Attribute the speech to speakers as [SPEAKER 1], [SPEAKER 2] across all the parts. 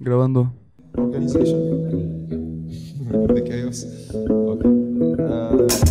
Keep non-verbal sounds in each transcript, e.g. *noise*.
[SPEAKER 1] Grabando.
[SPEAKER 2] Organization. The chaos. Okay. Uh,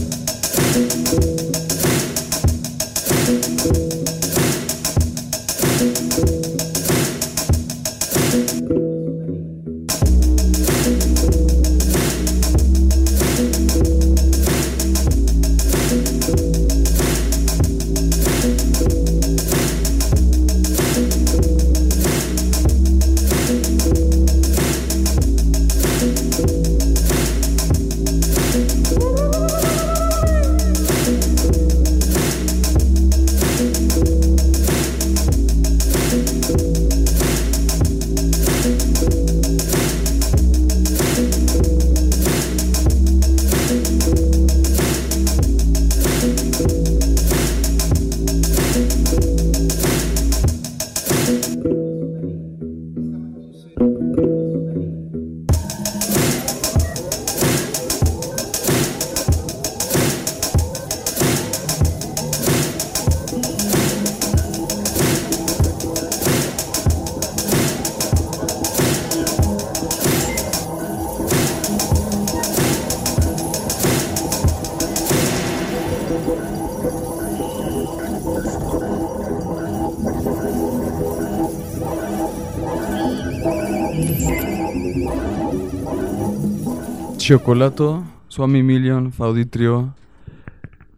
[SPEAKER 1] Chocolato, Swami Million, Fauditrio.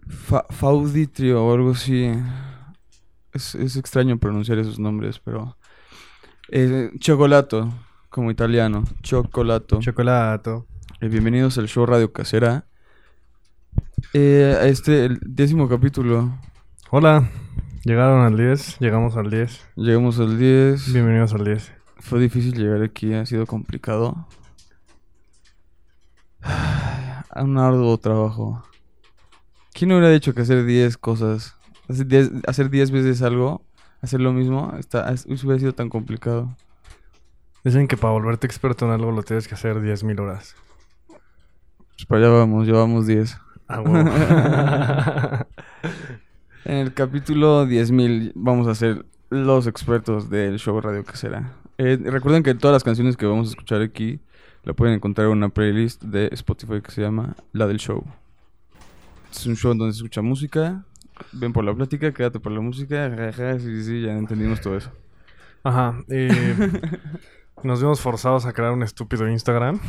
[SPEAKER 1] Fa- Fauditrio o algo así. Es, es extraño pronunciar esos nombres, pero. Eh, Chocolato, como italiano. Chocolato.
[SPEAKER 3] Chocolato.
[SPEAKER 1] Eh, bienvenidos al show Radio Casera. Eh, a este, el décimo capítulo.
[SPEAKER 3] Hola. Llegaron al 10. Llegamos al 10.
[SPEAKER 1] Llegamos al 10.
[SPEAKER 3] Bienvenidos al 10.
[SPEAKER 1] Fue difícil llegar aquí, ha sido complicado. Un arduo trabajo. ¿Quién hubiera dicho que hacer 10 cosas, hacer 10 hacer 10 veces algo, hacer lo mismo, está, es- hubiera sido tan complicado?
[SPEAKER 3] Dicen que para volverte experto en algo lo tienes que hacer 10.000 horas.
[SPEAKER 1] Pues para allá vamos, llevamos 10.
[SPEAKER 3] Ah, huevo. *laughs*
[SPEAKER 1] En el capítulo 10.000 vamos a ser los expertos del show Radio Casera. Eh, recuerden que todas las canciones que vamos a escuchar aquí la pueden encontrar en una playlist de Spotify que se llama La del Show. Es un show donde se escucha música. Ven por la plática, quédate por la música. sí, sí, ya entendimos todo eso.
[SPEAKER 3] Ajá. Y nos vimos forzados a crear un estúpido Instagram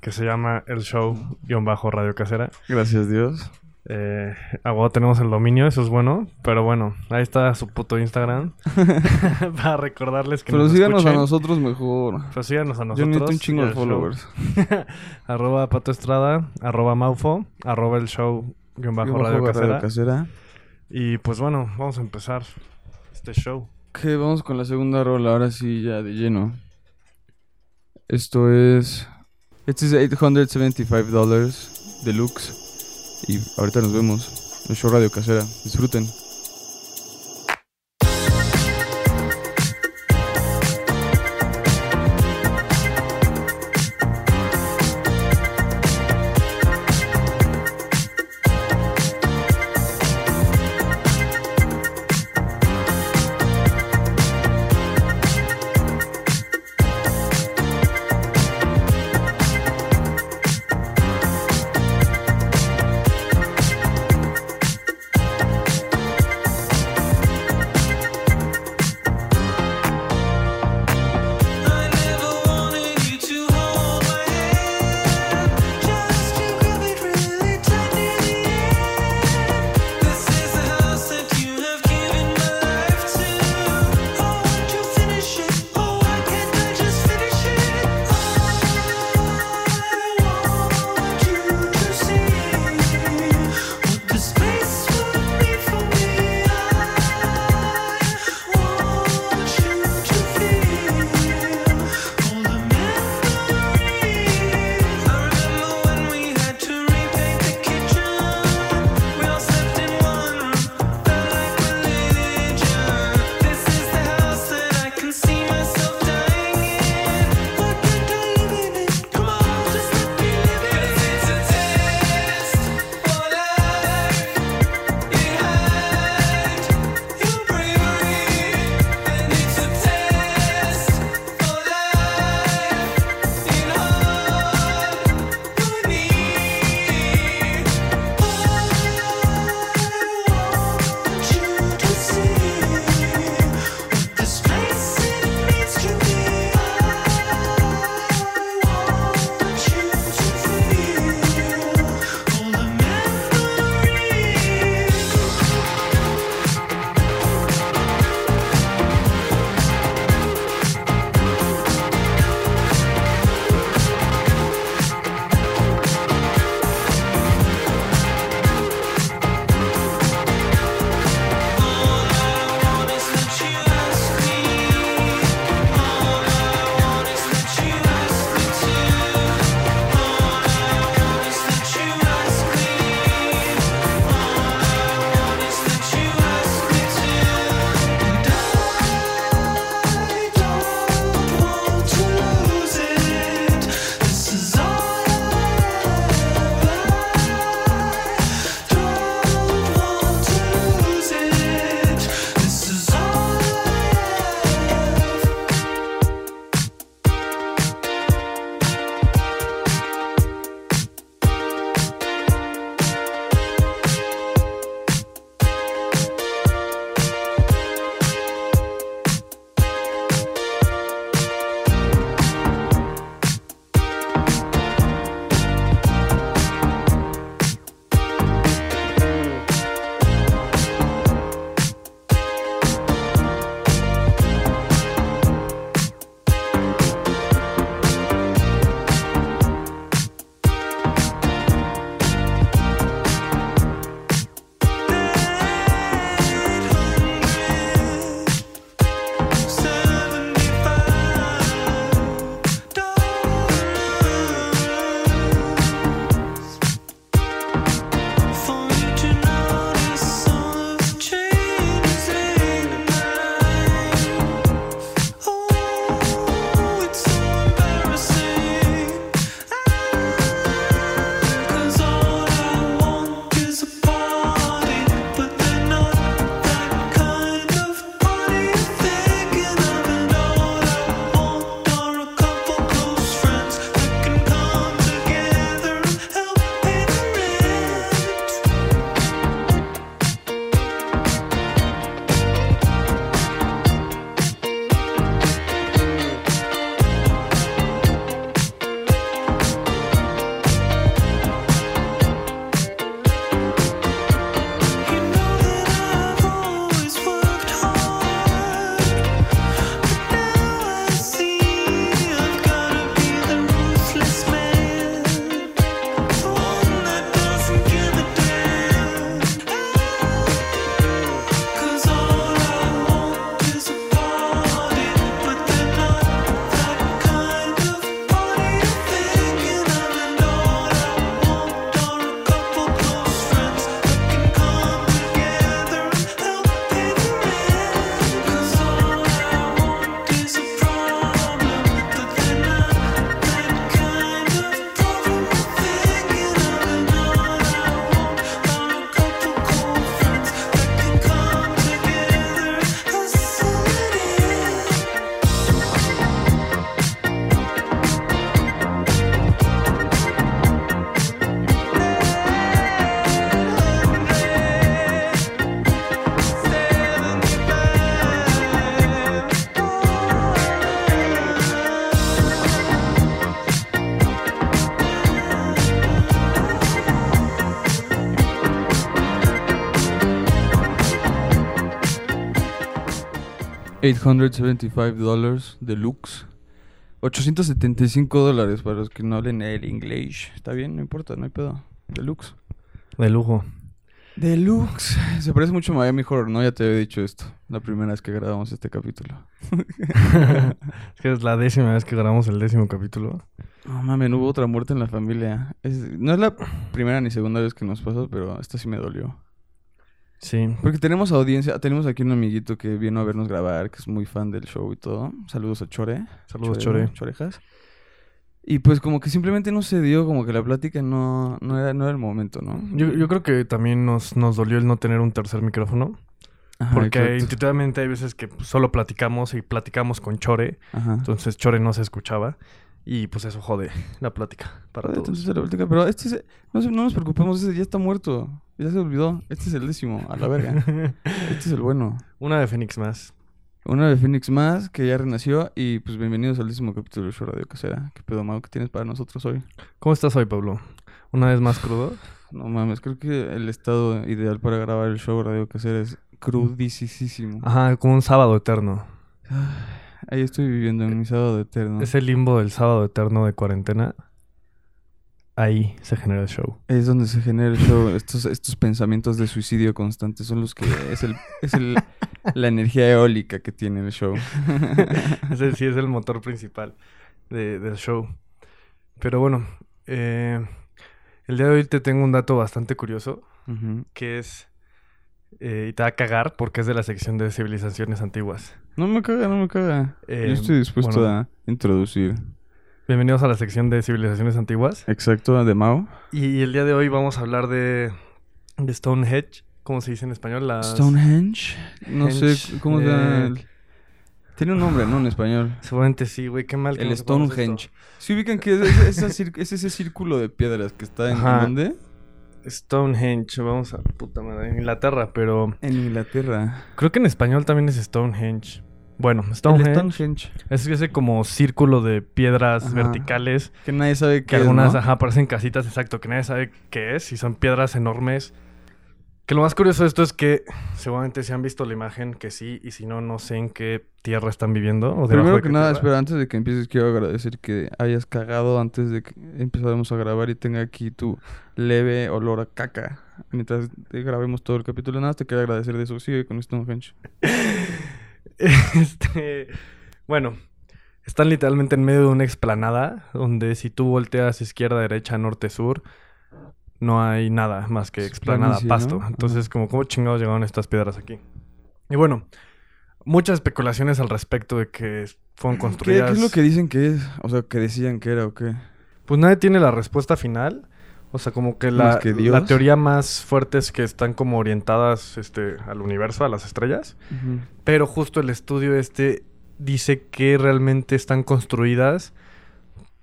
[SPEAKER 3] que se llama El Show-Radio Casera.
[SPEAKER 1] Gracias Dios.
[SPEAKER 3] Eh, ahora tenemos el dominio, eso es bueno. Pero bueno, ahí está su puto Instagram. *laughs* *laughs* para recordarles que
[SPEAKER 1] Pero
[SPEAKER 3] nos
[SPEAKER 1] síganos a nosotros mejor.
[SPEAKER 3] Pero síganos a nosotros.
[SPEAKER 1] Yo necesito un chingo de followers. *laughs*
[SPEAKER 3] arroba Pato Estrada, arroba Maufo, arroba el show guion bajo
[SPEAKER 1] Bajo
[SPEAKER 3] radio
[SPEAKER 1] Radio
[SPEAKER 3] casera. Y pues bueno, vamos a empezar este show.
[SPEAKER 1] Ok, vamos con la segunda rola, ahora sí, ya de lleno. Esto es. Este es 875 dólares deluxe. Y ahorita nos vemos. El show Radio Casera. Disfruten. 875 dólares deluxe. 875 dólares para los que no hablen el inglés. Está bien, no importa, no hay pedo. Deluxe.
[SPEAKER 3] De lujo.
[SPEAKER 1] Deluxe. Se parece mucho a Miami Horror, ¿no? Ya te había dicho esto. La primera vez que grabamos este capítulo. *laughs*
[SPEAKER 3] es que es la décima vez que grabamos el décimo capítulo.
[SPEAKER 1] No mames, hubo otra muerte en la familia. Es- no es la primera ni segunda vez que nos pasa, pero esta sí me dolió.
[SPEAKER 3] Sí.
[SPEAKER 1] Porque tenemos audiencia, tenemos aquí un amiguito que vino a vernos grabar, que es muy fan del show y todo. Saludos a Chore.
[SPEAKER 3] Saludos, Chore.
[SPEAKER 1] Chorejas. Y pues como que simplemente no se dio, como que la plática no, no, era, no era el momento, ¿no?
[SPEAKER 3] Yo, yo creo que también nos, nos dolió el no tener un tercer micrófono.
[SPEAKER 1] Ajá,
[SPEAKER 3] Porque
[SPEAKER 1] exacto.
[SPEAKER 3] intuitivamente hay veces que pues, solo platicamos y platicamos con Chore.
[SPEAKER 1] Ajá.
[SPEAKER 3] Entonces Chore no se escuchaba. Y pues eso jode *laughs* la plática para todos.
[SPEAKER 1] la plática, pero este es- no, nos preocupemos, ese ya está muerto. Ya se olvidó. Este es el décimo, a la verga. *laughs* este es el bueno.
[SPEAKER 3] Una de Fénix más.
[SPEAKER 1] Una de Phoenix más que ya renació y pues bienvenidos al décimo capítulo de Show Radio Casera. ¿Qué pedo, Mau? ¿Qué tienes para nosotros hoy?
[SPEAKER 3] ¿Cómo estás hoy, Pablo? ¿Una vez más crudo?
[SPEAKER 1] No mames, creo que el estado ideal para grabar el show Radio Casera es crudísimo.
[SPEAKER 3] Ajá, como un sábado eterno.
[SPEAKER 1] Ahí estoy viviendo en mi sábado eterno.
[SPEAKER 3] Ese limbo del sábado eterno de cuarentena. Ahí se genera el show.
[SPEAKER 1] Es donde se genera el show. *laughs* Estos, estos pensamientos de suicidio constantes son los que es el, es el, *laughs* la energía eólica que tiene el show. *laughs*
[SPEAKER 3] Ese sí es el motor principal de- del show. Pero bueno, eh, el día de hoy te tengo un dato bastante curioso, que es... eh, y te va a cagar porque es de la sección de civilizaciones antiguas.
[SPEAKER 1] No me caga, no me caga.
[SPEAKER 3] Eh,
[SPEAKER 1] Yo estoy dispuesto
[SPEAKER 3] bueno.
[SPEAKER 1] a introducir.
[SPEAKER 3] Bienvenidos a la sección de civilizaciones antiguas.
[SPEAKER 1] Exacto, de Mao.
[SPEAKER 3] Y el día de hoy vamos a hablar de, de Stonehenge, ¿cómo se dice en español? Las-
[SPEAKER 1] Stonehenge. No sé cómo se llama.
[SPEAKER 3] eh,
[SPEAKER 1] el- Tiene un nombre, ¿no? En español.
[SPEAKER 3] Seguramente sí, güey, qué mal que
[SPEAKER 1] El
[SPEAKER 3] no
[SPEAKER 1] Stonehenge. ¿Se ubican que es, ese círculo de piedras que está en, ¿en
[SPEAKER 3] Ajá.
[SPEAKER 1] dónde?
[SPEAKER 3] Stonehenge, vamos a puta madre, en Inglaterra, pero
[SPEAKER 1] En Inglaterra.
[SPEAKER 3] creo que en español también es Stonehenge. Bueno,
[SPEAKER 1] El
[SPEAKER 3] Stonehenge
[SPEAKER 1] Stonehenge.
[SPEAKER 3] es ese como círculo de piedras
[SPEAKER 1] Ajá.
[SPEAKER 3] verticales
[SPEAKER 1] Que nadie sabe
[SPEAKER 3] que
[SPEAKER 1] qué es,
[SPEAKER 3] algunas
[SPEAKER 1] ¿no?
[SPEAKER 3] ajá, parecen casitas, exacto, que nadie sabe qué es y son piedras enormes. Que lo más curioso de esto es que seguramente se han visto la imagen que sí y si no, no sé en qué tierra están viviendo o
[SPEAKER 1] Primero
[SPEAKER 3] de
[SPEAKER 1] que nada,
[SPEAKER 3] tierra.
[SPEAKER 1] espera, antes de que empieces, quiero agradecer que hayas cagado antes de que empezáramos a grabar y tenga aquí tu leve olor a caca. Mientras grabemos todo el capítulo, nada, te quiero agradecer de eso. Sigue con Stonehenge. *laughs*
[SPEAKER 3] Este, bueno, están literalmente en medio de una explanada donde si tú volteas izquierda, derecha, norte, sur, no hay nada más que explanada,
[SPEAKER 1] planicie,
[SPEAKER 3] pasto.
[SPEAKER 1] ¿no?
[SPEAKER 3] Entonces, como cómo chingados llegaron estas piedras aquí. Y bueno, muchas especulaciones al respecto de que fueron
[SPEAKER 1] ¿Qué,
[SPEAKER 3] construidas.
[SPEAKER 1] qué es lo que dicen que es? O sea, que decían que era o qué.
[SPEAKER 3] Pues nadie tiene la respuesta final. O sea, como que la,
[SPEAKER 1] que
[SPEAKER 3] la teoría más fuerte es que están como orientadas este, al universo, a las estrellas. Pero justo el estudio este dice que realmente están construidas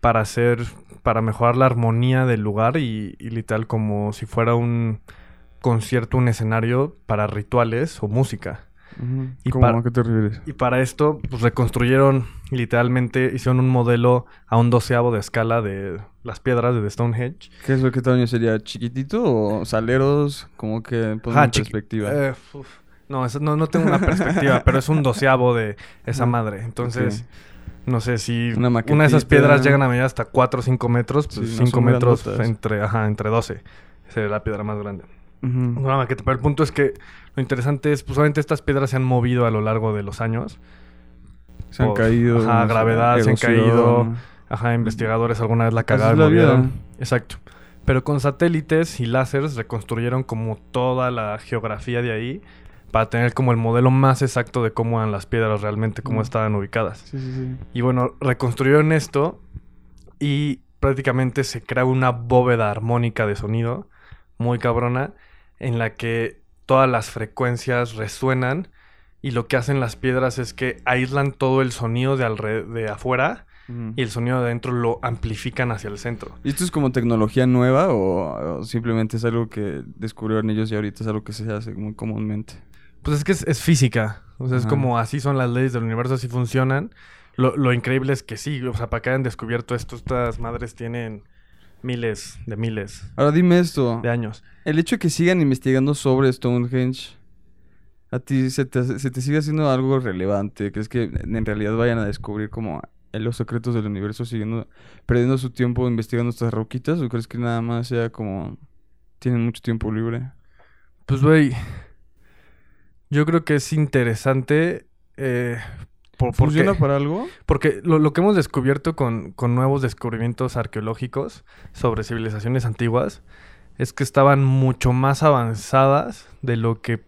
[SPEAKER 3] para hacer, para mejorar la armonía del lugar y, y literal como si fuera un concierto, un escenario para rituales o música. Y
[SPEAKER 1] ¿Cómo?
[SPEAKER 3] para-
[SPEAKER 1] ¿A qué te refieres?
[SPEAKER 3] Y para esto, pues reconstruyeron literalmente, hicieron un modelo a un doceavo de escala de las piedras de Stonehenge.
[SPEAKER 1] ¿Qué es lo que tamaño sería? ¿Chiquitito o saleros? Como que en
[SPEAKER 3] chiqui-
[SPEAKER 1] perspectiva.
[SPEAKER 3] Eh. No, no, no tengo una perspectiva, *laughs* pero es un doceavo de esa madre. Entonces, no sé si
[SPEAKER 1] Una
[SPEAKER 3] una, de esas piedras llegan a medir hasta 4 o 5 metros, pues
[SPEAKER 1] Sí, no
[SPEAKER 3] 5
[SPEAKER 1] son
[SPEAKER 3] metros
[SPEAKER 1] grandotas.
[SPEAKER 3] entre, ajá, entre 12. Sería la piedra más grande.
[SPEAKER 1] Ujú.
[SPEAKER 3] Una maqueta, pero el punto es que lo interesante es, pues obviamente estas piedras se han movido a lo largo de los años.
[SPEAKER 1] Se han caído.
[SPEAKER 3] ajá, gravedad, se han caído. Ajá, investigadores alguna vez la cagaron,
[SPEAKER 1] la vida.
[SPEAKER 3] Exacto. Pero con satélites y láseres reconstruyeron como toda la geografía de ahí para tener como el modelo más exacto de cómo eran las piedras realmente, cómo
[SPEAKER 1] Mm.
[SPEAKER 3] estaban ubicadas.
[SPEAKER 1] Sí, sí, sí.
[SPEAKER 3] Y bueno, reconstruyeron esto y prácticamente se crea una bóveda armónica de sonido muy cabrona en la que todas las frecuencias resuenan y lo que hacen las piedras es que aíslan todo el sonido de, de afuera y el sonido de adentro lo amplifican hacia el centro.
[SPEAKER 1] ¿Y esto es como tecnología nueva o, o simplemente es algo que descubrieron ellos y ahorita es algo que se hace muy comúnmente?
[SPEAKER 3] Pues es que es, es física. O sea, es como así son las leyes del universo, así funcionan. Lo, lo increíble es que sí, o sea, para que hayan descubierto esto, estas madres tienen miles de miles
[SPEAKER 1] Ahora dime esto.
[SPEAKER 3] de años.
[SPEAKER 1] El hecho de que sigan investigando sobre Stonehenge ¿A ti se te, se te sigue haciendo algo relevante? ¿Crees que en realidad vayan a descubrir como los secretos del universo siguiendo, perdiendo su tiempo investigando estas roquitas? ¿O crees que nada más sea como tienen mucho tiempo libre?
[SPEAKER 3] Pues, güey, yo creo que es interesante eh, por, porque,
[SPEAKER 1] ¿Funciona para algo?
[SPEAKER 3] porque lo, lo que hemos descubierto con, con nuevos descubrimientos arqueológicos sobre civilizaciones antiguas es que estaban mucho más avanzadas de lo que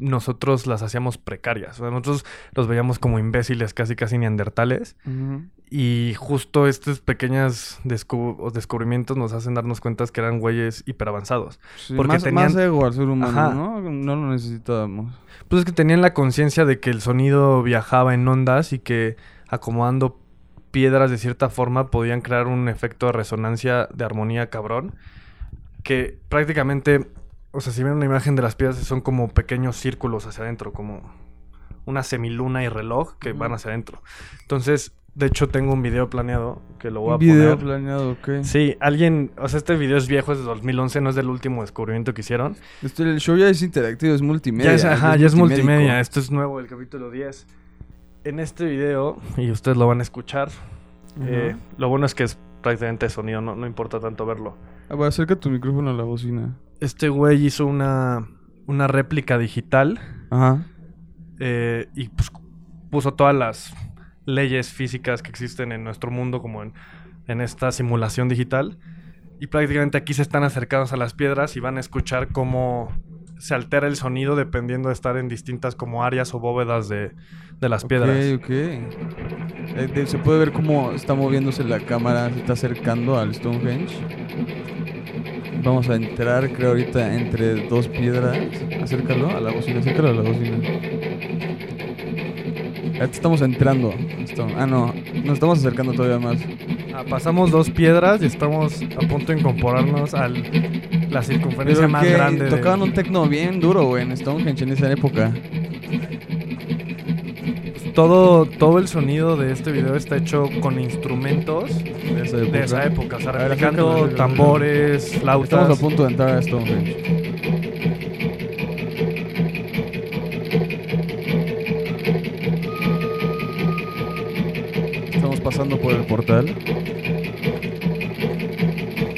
[SPEAKER 3] nosotros las hacíamos precarias. O sea, nosotros los veíamos como imbéciles, casi casi neandertales. Y justo estos pequeños descu- o descubrimientos nos hacen darnos cuenta que eran güeyes hiperavanzados.
[SPEAKER 1] Sí,
[SPEAKER 3] Porque
[SPEAKER 1] más,
[SPEAKER 3] tenían-
[SPEAKER 1] más ego al ser humano,
[SPEAKER 3] Ajá.
[SPEAKER 1] ¿no? No lo necesitábamos.
[SPEAKER 3] Pues es que tenían la conciencia de que el sonido viajaba en ondas y que acomodando piedras de cierta forma podían crear un efecto de resonancia de armonía cabrón. Que prácticamente, o sea, si ven una imagen de las piedras son como pequeños círculos hacia adentro, como una semiluna y reloj que van hacia adentro. Entonces, de hecho, tengo un video planeado que lo voy a
[SPEAKER 1] video
[SPEAKER 3] poner.
[SPEAKER 1] planeado, ok.
[SPEAKER 3] Sí, alguien, o sea, este video es viejo, es de 2011, no es del último descubrimiento que hicieron.
[SPEAKER 1] Este, el show ya es interactivo, es multimedia.
[SPEAKER 3] Ya es, ajá, ya es multimedia. Esto es nuevo, el capítulo 10. En este video, y ustedes lo van a escuchar, eh, lo bueno es que es prácticamente sonido, no, no importa tanto verlo.
[SPEAKER 1] A ver, acerca tu micrófono a la bocina.
[SPEAKER 3] Este güey hizo una, una réplica digital
[SPEAKER 1] Ajá.
[SPEAKER 3] eh, y pues, puso todas las leyes físicas que existen en nuestro mundo como en, en esta simulación digital. Y prácticamente aquí se están acercando a las piedras y van a escuchar cómo se altera el sonido dependiendo de estar en distintas como áreas o bóvedas de, de las piedras.
[SPEAKER 1] Ok, ok. Eh, se puede ver cómo está moviéndose la cámara, se está acercando al Stonehenge. Vamos a entrar, creo, ahorita entre dos piedras. Acércalo a la bocina, acércalo a la bocina. Ahorita estamos entrando. Esto- Ah, no, nos estamos acercando todavía más.
[SPEAKER 3] Ah, pasamos dos piedras y estamos a punto de incorporarnos a la circunferencia
[SPEAKER 1] Pero
[SPEAKER 3] más
[SPEAKER 1] que
[SPEAKER 3] grande. de-
[SPEAKER 1] tocaban un tecno bien duro, güey, en Stonehenge en esa época.
[SPEAKER 3] Todo, todo el sonido de este video está hecho con instrumentos
[SPEAKER 1] De esa época.
[SPEAKER 3] de esa época, o sea,
[SPEAKER 1] A ver,
[SPEAKER 3] replicando
[SPEAKER 1] acércalo, acércalo.
[SPEAKER 3] tambores, flautas.
[SPEAKER 1] Estamos a punto de entrar a Stonehenge. Estamos pasando por el portal.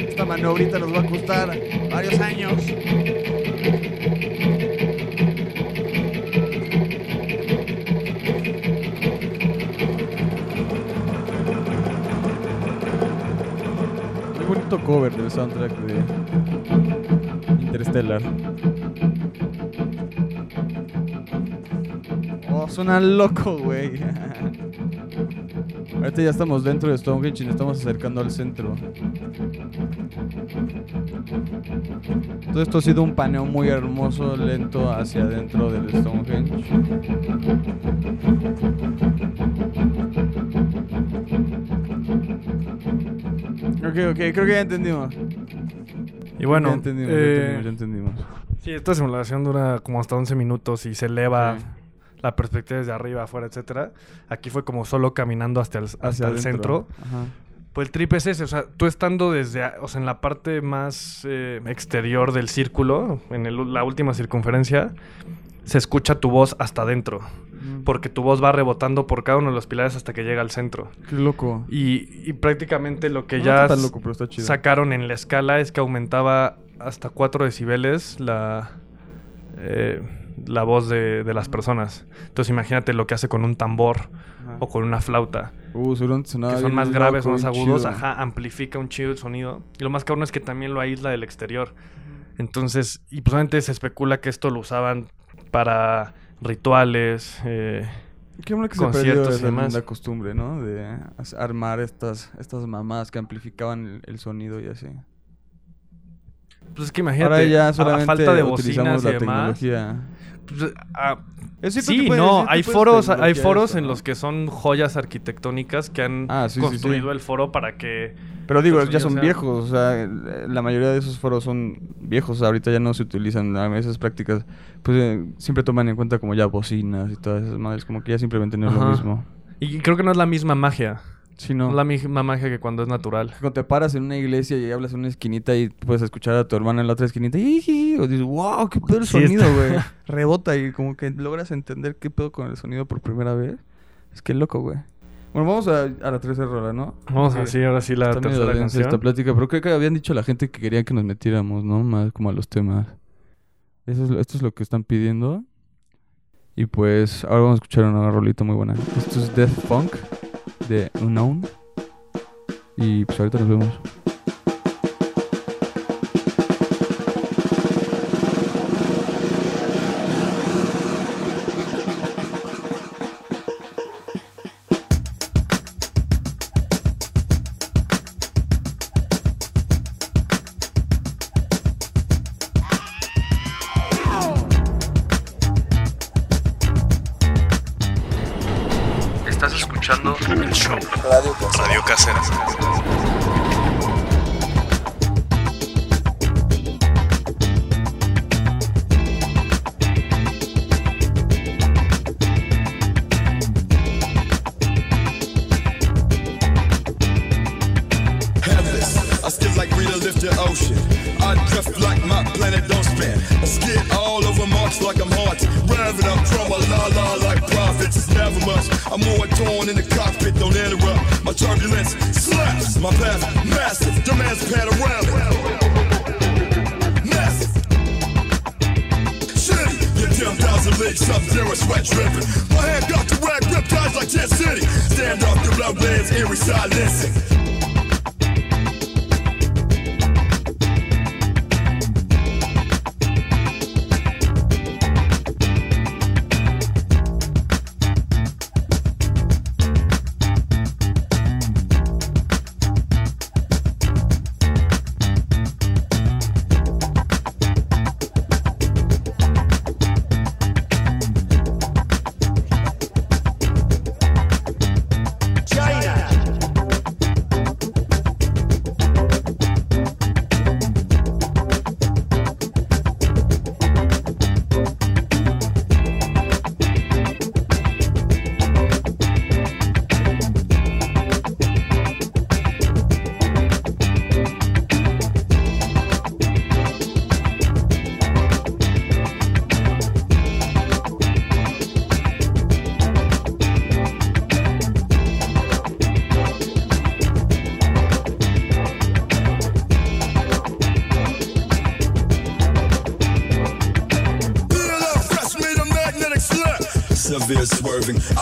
[SPEAKER 1] Esta maniobrita nos va a costar varios años. Bonito cover del soundtrack de Interstellar. Oh, suena loco, güey. *laughs* Ahorita ya estamos dentro de Stonehenge y nos estamos acercando al centro. Todo esto ha sido un paneo muy hermoso, lento hacia adentro del Stonehenge. Ok, ok, creo que ya entendimos.
[SPEAKER 3] Y bueno,
[SPEAKER 1] ya entendimos, ya
[SPEAKER 3] eh,
[SPEAKER 1] entendimos, ya entendimos.
[SPEAKER 3] sí, esta simulación dura como hasta 11 minutos y se eleva
[SPEAKER 1] Sí.
[SPEAKER 3] la perspectiva desde arriba, afuera, etcétera. Aquí fue como solo caminando hasta el, hasta
[SPEAKER 1] Hacia
[SPEAKER 3] el
[SPEAKER 1] adentro.
[SPEAKER 3] centro.
[SPEAKER 1] Ajá.
[SPEAKER 3] Pues el trip es ese, o sea, tú estando desde, o sea, en la parte más eh, exterior del círculo, en el- la última circunferencia, se escucha tu voz hasta adentro, porque tu voz va rebotando por cada uno de los pilares hasta que llega al centro.
[SPEAKER 1] Qué loco.
[SPEAKER 3] Y, y prácticamente lo que
[SPEAKER 1] No
[SPEAKER 3] ya
[SPEAKER 1] está tan
[SPEAKER 3] s-
[SPEAKER 1] loco, pero está chido.
[SPEAKER 3] sacaron en la escala es que aumentaba hasta 4 decibeles la, eh, la voz de, de las personas. Entonces imagínate lo que hace con un tambor
[SPEAKER 1] Ajá.
[SPEAKER 3] o con una flauta
[SPEAKER 1] Uh,
[SPEAKER 3] que son más graves o
[SPEAKER 1] loco,
[SPEAKER 3] más
[SPEAKER 1] bien
[SPEAKER 3] agudos,
[SPEAKER 1] chido.
[SPEAKER 3] ajá, amplifica un chido el sonido. Y lo más cabrón es que también lo aísla del exterior. Entonces, y pues obviamente se especula que esto lo usaban para rituales. eh,
[SPEAKER 1] Qué bueno que se perdió
[SPEAKER 3] conciertos y
[SPEAKER 1] esa
[SPEAKER 3] demás.
[SPEAKER 1] linda costumbre, ¿no? De armar estas, estas mamás que amplificaban el, el sonido y así.
[SPEAKER 3] pues es que imagínate,
[SPEAKER 1] Ahora ya
[SPEAKER 3] a- a,
[SPEAKER 1] solamente
[SPEAKER 3] falta de
[SPEAKER 1] utilizamos
[SPEAKER 3] bocinas y
[SPEAKER 1] la
[SPEAKER 3] demás.
[SPEAKER 1] tecnología.
[SPEAKER 3] Pues, ah, sí, no, hay foros, hay foros
[SPEAKER 1] esto,
[SPEAKER 3] en
[SPEAKER 1] ¿no?
[SPEAKER 3] los que son joyas arquitectónicas que han
[SPEAKER 1] Ah, sí,
[SPEAKER 3] construido
[SPEAKER 1] sí.
[SPEAKER 3] el foro para que
[SPEAKER 1] Pero digo, ya son
[SPEAKER 3] sea-
[SPEAKER 1] viejos, o sea, la mayoría de esos foros son viejos, ahorita ya no se utilizan a esas prácticas, pues eh, siempre toman en cuenta como ya bocinas y todas esas madres, como que ya simplemente no es lo mismo.
[SPEAKER 3] y creo que no es la misma magia.
[SPEAKER 1] Sí, no.
[SPEAKER 3] La misma magia que cuando es natural.
[SPEAKER 1] Cuando te paras en una iglesia y hablas en una esquinita y puedes escuchar a tu hermana en la otra esquinita y o dices, wow, qué pedo el
[SPEAKER 3] Sí,
[SPEAKER 1] sonido, güey. *laughs* Rebota y como que logras entender qué pedo con el sonido por primera vez. Es que loco, güey. Bueno, vamos a, a la tercera rola, ¿no?
[SPEAKER 3] Vamos a sí, ahora sí la tercera canción.
[SPEAKER 1] esta plática, pero creo que habían dicho la gente que quería que nos metiéramos, ¿no? Más como a los temas. Eso es, esto es lo que están pidiendo. Y pues ahora vamos a escuchar una rolita muy buena. Esto es Death Funk de Unknown. Y pues ahorita nos vemos.
[SPEAKER 3] Show. Radio Casera.
[SPEAKER 4] Headless, I skip like Rita lift the ocean. I drift like my planet don't spin. I skid all over Mars like I'm haunted. Revving up drummer la la like prophets. It's never much. I'm more torn in the cockpit, don't interrupt. My turbulence slaps. My path massive. Demands panoramic. Massive. City, you're 10,000 leagues, sub-zero sweat dripping. My hand got the rag, rip guys like 10 City. Stand up, the blood lands, eerie silencing.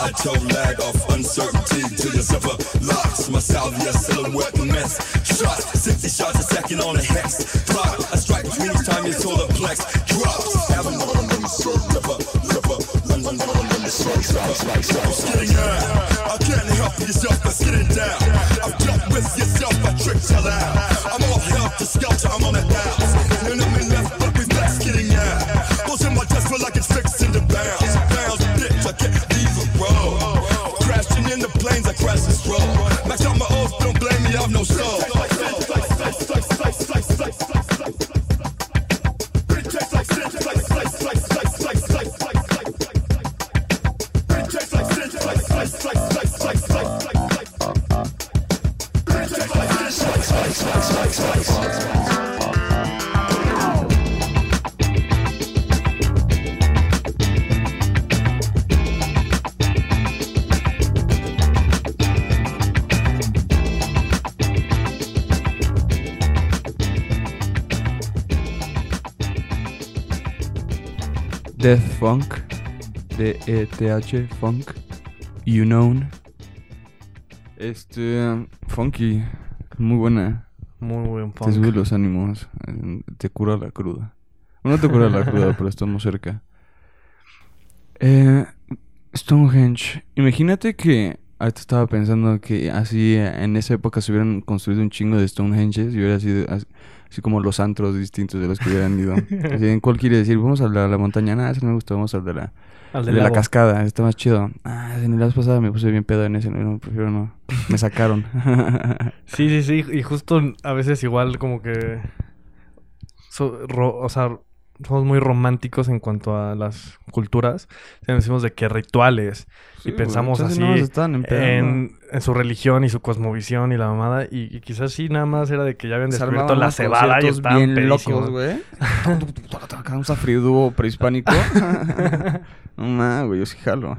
[SPEAKER 4] I toe lag off uncertainty to your zipper locks. My salvia silhouette mess. Shot, 60 shots a second on a hex. Clock, don't blame me, I've no soul.
[SPEAKER 1] Funk. D-E-T-H Funk. You Known. Este. Funky. Muy buena.
[SPEAKER 3] Muy buen
[SPEAKER 1] Te sube
[SPEAKER 3] funk.
[SPEAKER 1] los ánimos. eh, Te cura la cruda. No te cura la *laughs* cruda, pero estamos cerca. Eh, Stonehenge. Imagínate que. Ahorita estaba pensando que así en esa época se hubieran construido un chingo de Stonehenges y hubiera sido así, así como los antros distintos de los que hubieran ido. Así, ¿En cuál quiere decir? Vamos a la, la montaña. Nada, ese no me gusta. Vamos al de la,
[SPEAKER 3] Al
[SPEAKER 1] de
[SPEAKER 3] del
[SPEAKER 1] la cascada. Está más chido. Ah, en la vez pasada me puse bien pedo en ese. No, no, prefiero no. Me sacaron. *laughs*
[SPEAKER 3] Sí, sí, sí. Y justo a veces igual como que... so- ro- o sea, somos muy románticos en cuanto a las culturas. Decimos de que rituales.
[SPEAKER 1] Sí,
[SPEAKER 3] y pensamos
[SPEAKER 1] chance
[SPEAKER 3] así
[SPEAKER 1] empedando.
[SPEAKER 3] en, en su religión y su cosmovisión y la mamada. Y, y quizás sí, nada más era de que ya habían descubierto la cebada y estaban
[SPEAKER 1] bien
[SPEAKER 3] pedísimos.
[SPEAKER 1] locos, güey. *laughs* Un safriduo prehispánico. *laughs* no güey, yo sí jalo.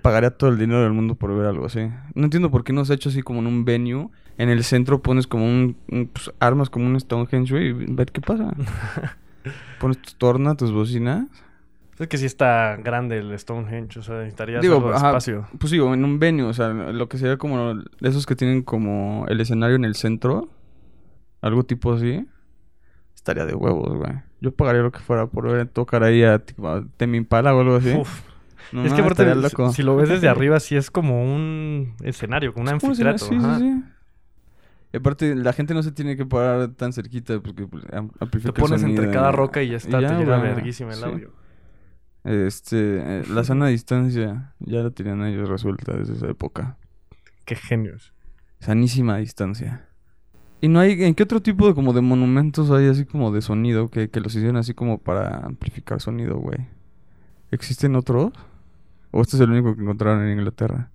[SPEAKER 1] Pagaría todo el dinero del mundo por ver algo así. No entiendo por qué no se ha hecho así como en un venue. En el centro pones como un... un, pues, armas como un Stonehenge, güey, y ver qué pasa. *laughs* pones tu torna, tus bocinas.
[SPEAKER 3] Es que sí está grande el Stonehenge, o sea, necesitarías
[SPEAKER 1] Digo,
[SPEAKER 3] algo de
[SPEAKER 1] ajá,
[SPEAKER 3] espacio.
[SPEAKER 1] Pues digo, en un venue, o sea, lo que sería como esos que tienen como el escenario en el centro, algo tipo así, estaría de huevos, güey. Yo pagaría lo que fuera por ver tocar ahí a, tipo, a Temi Impala o algo así.
[SPEAKER 3] Uf.
[SPEAKER 1] No,
[SPEAKER 3] es que aparte, si- si lo ves desde *laughs* arriba, sí es como un escenario, como un anfiteatro.
[SPEAKER 1] Sí, sí, sí. Y aparte, la gente no se tiene que parar tan cerquita porque pues, am-
[SPEAKER 3] Te
[SPEAKER 1] amplifica el
[SPEAKER 3] pones entre cada roca y ya está,
[SPEAKER 1] y
[SPEAKER 3] te llega verguísima el
[SPEAKER 1] Sí.
[SPEAKER 3] audio.
[SPEAKER 1] Este, eh, la *laughs* sana distancia ya la tenían ellos resuelta desde esa época.
[SPEAKER 3] Qué genios.
[SPEAKER 1] Sanísima distancia. ¿Y no hay, en qué otro tipo de como de monumentos hay así como de sonido que, que los hicieron así como para amplificar sonido, güey? ¿Existen otros? ¿O este es el único que encontraron en Inglaterra?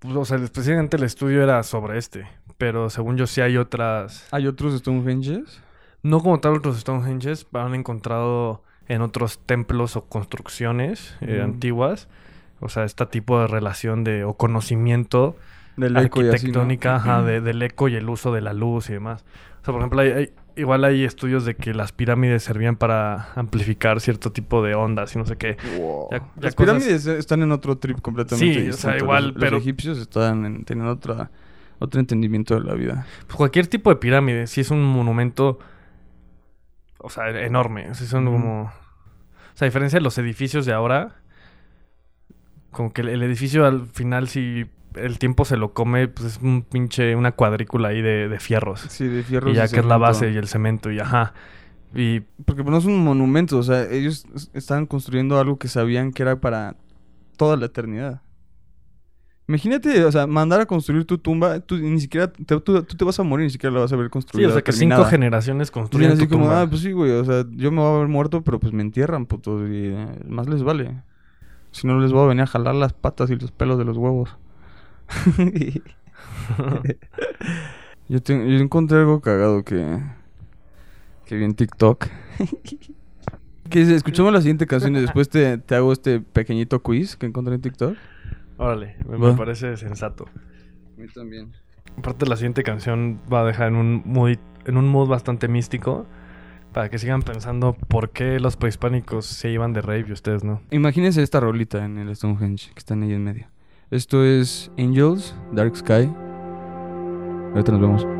[SPEAKER 3] Pues, o sea, específicamente el estudio era sobre este. Pero según yo sí hay otras...
[SPEAKER 1] ¿Hay otros Stonehenges?
[SPEAKER 3] No como tal otros Stonehenges, han encontrado en otros templos o construcciones eh, antiguas. O sea, este tipo de relación de... o conocimiento
[SPEAKER 1] Del
[SPEAKER 3] arquitectónica de- del eco y el uso de la luz y demás. O sea, por ejemplo, hay- hay- igual hay estudios de que las pirámides servían para amplificar cierto tipo de ondas y no sé qué.
[SPEAKER 1] Wow.
[SPEAKER 3] Ya- ya
[SPEAKER 1] Las
[SPEAKER 3] cosas-
[SPEAKER 1] pirámides están en otro trip completamente
[SPEAKER 3] Sí, o sea, igual,
[SPEAKER 1] los, los
[SPEAKER 3] pero-
[SPEAKER 1] egipcios están en, tienen otra, otro entendimiento de la vida.
[SPEAKER 3] Pues cualquier tipo de pirámide, si es un monumento, o sea, enorme. O sea, son como... O sea, a diferencia de los edificios de ahora, como que el, el edificio al final, si el tiempo se lo come, pues es un pinche, una cuadrícula ahí de, de fierros.
[SPEAKER 1] Sí, de fierros
[SPEAKER 3] Y ya
[SPEAKER 1] y
[SPEAKER 3] que es la base y el cemento y ajá. Y
[SPEAKER 1] Porque pues, no es un monumento, o sea, ellos es- estaban construyendo algo que sabían que era para toda la eternidad. Imagínate, o sea, mandar a construir tu tumba, tú ni siquiera, te, tú, tú te vas a morir, ni siquiera la vas a ver
[SPEAKER 3] sí,
[SPEAKER 1] construida.
[SPEAKER 3] o sea, que
[SPEAKER 1] terminada.
[SPEAKER 3] cinco generaciones
[SPEAKER 1] Y
[SPEAKER 3] construyen
[SPEAKER 1] así
[SPEAKER 3] tu
[SPEAKER 1] como,
[SPEAKER 3] tumba.
[SPEAKER 1] ah, pues sí, güey, o sea, yo me voy a haber muerto, pero pues me entierran, putos, y eh, más les vale. Si no les voy a venir a jalar las patas y los pelos de los huevos. Yo, encontré algo cagado que, que vi en TikTok. que dice, escuchamos la siguiente canción y después te, te hago este pequeñito quiz que encontré en TikTok.
[SPEAKER 3] Órale, me parece sensato.
[SPEAKER 1] A mí también.
[SPEAKER 3] Aparte la siguiente canción va a dejar en un mood, en un mood bastante místico para que sigan pensando por qué los prehispánicos se iban de rave y ustedes no.
[SPEAKER 1] Imagínense esta rolita en el Stonehenge que están ahí en medio. Esto es Angels, Dark Sky. Ahorita nos vemos.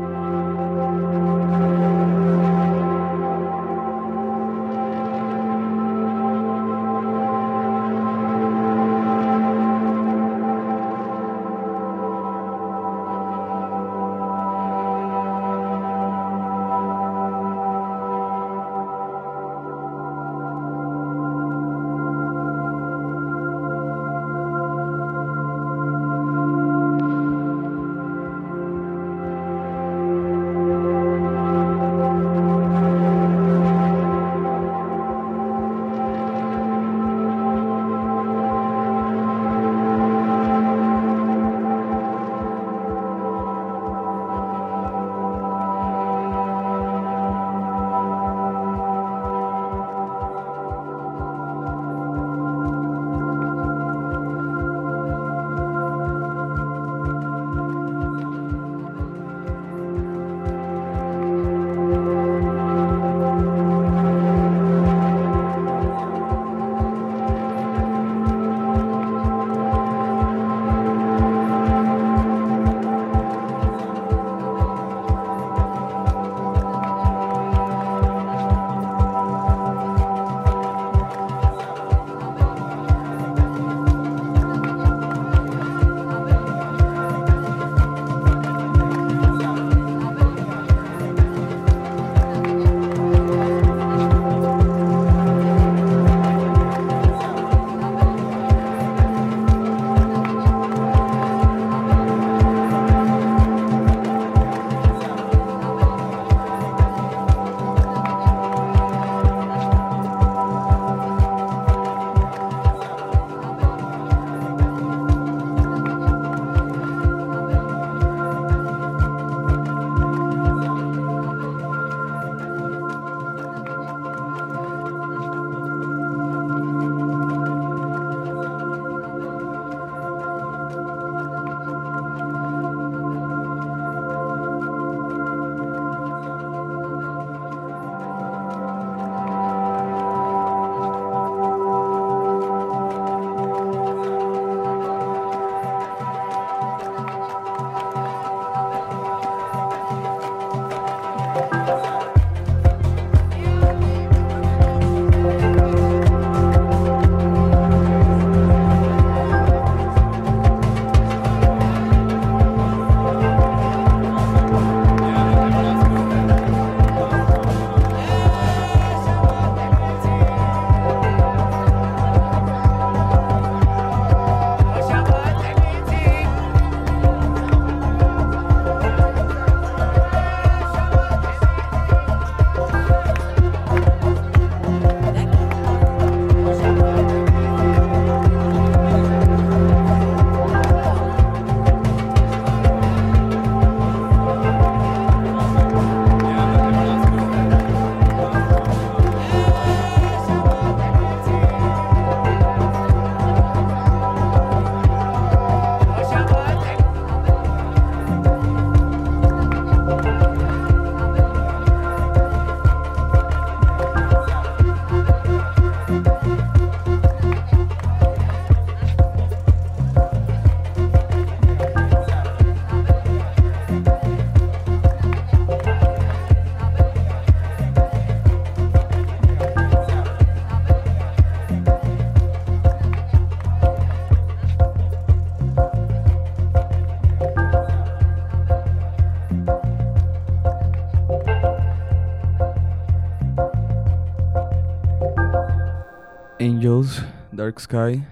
[SPEAKER 1] Angels, Dark Sky.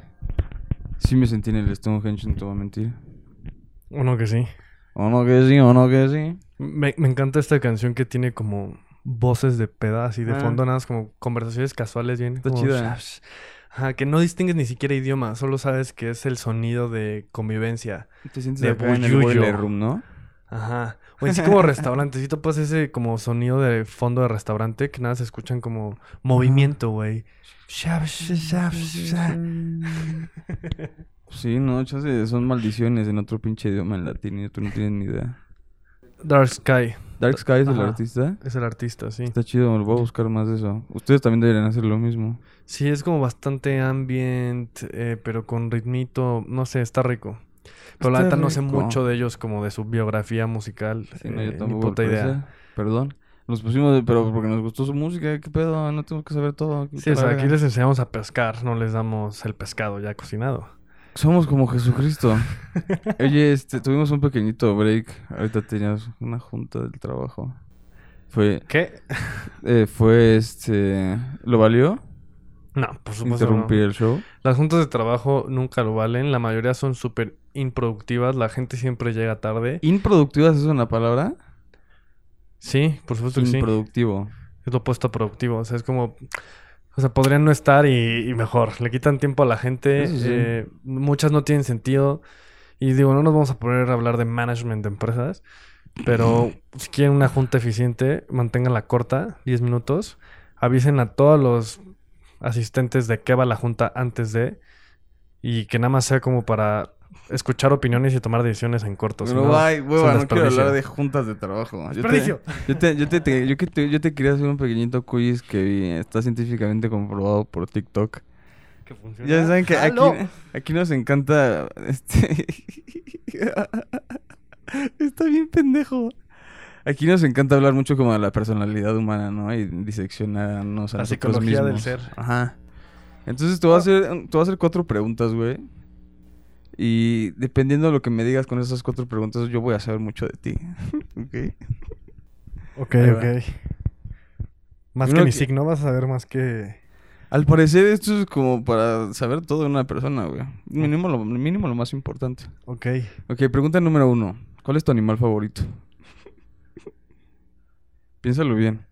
[SPEAKER 1] Sí me sentí en el Stonehenge, no te voy a mentir.
[SPEAKER 3] Uno que sí.
[SPEAKER 1] O no que sí, o no que sí.
[SPEAKER 3] Me, me encanta esta canción que tiene como voces de pedas y de
[SPEAKER 1] Ah.
[SPEAKER 3] fondo nada más como conversaciones casuales bien.
[SPEAKER 1] Está
[SPEAKER 3] como
[SPEAKER 1] chida.
[SPEAKER 3] Ajá, que no distingues ni siquiera idioma, solo sabes que es el sonido de convivencia.
[SPEAKER 1] Te sientes
[SPEAKER 3] De
[SPEAKER 1] acá en el
[SPEAKER 3] boyullo.
[SPEAKER 1] boiler room, ¿no?
[SPEAKER 3] Ajá. O así como restaurantecito, pues ese como sonido de fondo de restaurante que nada se escuchan como movimiento, güey. *laughs*
[SPEAKER 1] Sí, no, chance, son maldiciones en otro pinche idioma en latín y tú no tienes ni idea.
[SPEAKER 3] Dark Sky
[SPEAKER 1] Dark Sky es el artista.
[SPEAKER 3] es el artista, sí.
[SPEAKER 1] Está chido, me voy a buscar más de eso. Ustedes también deberían hacer lo mismo.
[SPEAKER 3] Sí, es como bastante ambient, eh, pero con ritmito, no sé, está rico. Pero la
[SPEAKER 1] Está
[SPEAKER 3] neta no sé mucho de ellos como de su biografía musical.
[SPEAKER 1] Sí, no,
[SPEAKER 3] eh,
[SPEAKER 1] yo
[SPEAKER 3] ni
[SPEAKER 1] tampoco.
[SPEAKER 3] puta
[SPEAKER 1] por
[SPEAKER 3] idea.
[SPEAKER 1] Perdón. Nos pusimos, de- pero porque nos gustó su música, ¿qué pedo? No tenemos que saber todo.
[SPEAKER 3] Sí, o sea, aquí les enseñamos a pescar, no les damos el pescado ya cocinado.
[SPEAKER 1] Somos como Jesucristo. *laughs* Oye, este, tuvimos un pequeñito break. Ahorita tenías una junta del trabajo. Fue,
[SPEAKER 3] ¿Qué? *laughs*
[SPEAKER 1] eh, fue este, ¿lo valió?
[SPEAKER 3] No, por supuesto. no.
[SPEAKER 1] Interrumpir el show.
[SPEAKER 3] Las juntas de trabajo nunca lo valen, la mayoría son súper improductivas, la gente siempre llega tarde.
[SPEAKER 1] ¿Improductivas es una palabra?
[SPEAKER 3] Sí, por supuesto que sí.
[SPEAKER 1] Improductivo.
[SPEAKER 3] Es lo opuesto a productivo. O sea, es como. O sea, podrían no estar y, y mejor. Le quitan tiempo a la gente.
[SPEAKER 1] Sí.
[SPEAKER 3] eh, muchas no tienen sentido. Y digo, no nos vamos a poner a hablar de management de empresas. Pero *clears throat* si quieren una junta eficiente, manténganla corta, 10 minutos. Avisen a todos los asistentes de qué va la junta antes de. Y que nada más sea como para escuchar opiniones y tomar decisiones en corto.
[SPEAKER 1] Pero
[SPEAKER 3] no,
[SPEAKER 1] hueva, quiero hablar de juntas de trabajo. Yo te,
[SPEAKER 3] ¡Desperdicio!
[SPEAKER 1] yo te, yo te, te- yo que te- yo te quería hacer un pequeñito quiz que vi- está científicamente comprobado por TikTok.
[SPEAKER 3] Que funciona.
[SPEAKER 1] Ya saben que aquí, nos encanta este *laughs* Está bien pendejo. Aquí nos encanta hablar mucho como de la personalidad humana, ¿no? Y diseccionarnos a
[SPEAKER 3] La
[SPEAKER 1] nosotros
[SPEAKER 3] psicología del ser.
[SPEAKER 1] Aja. Entonces te voy a hacer te voy a hacer cuatro preguntas, güey. Y dependiendo de lo que me digas con esas cuatro preguntas, yo voy a saber mucho de ti. *laughs* ¿Ok?
[SPEAKER 3] Ok, ok. Más
[SPEAKER 1] Primero
[SPEAKER 3] que mi
[SPEAKER 1] que-
[SPEAKER 3] signo, vas a ver más que...
[SPEAKER 1] Al parecer esto es como para saber todo de una persona, güey. Mínimo lo, mínimo lo más importante.
[SPEAKER 3] Ok.
[SPEAKER 1] Ok, pregunta número uno. ¿Cuál es tu animal favorito? *laughs* Piénsalo bien.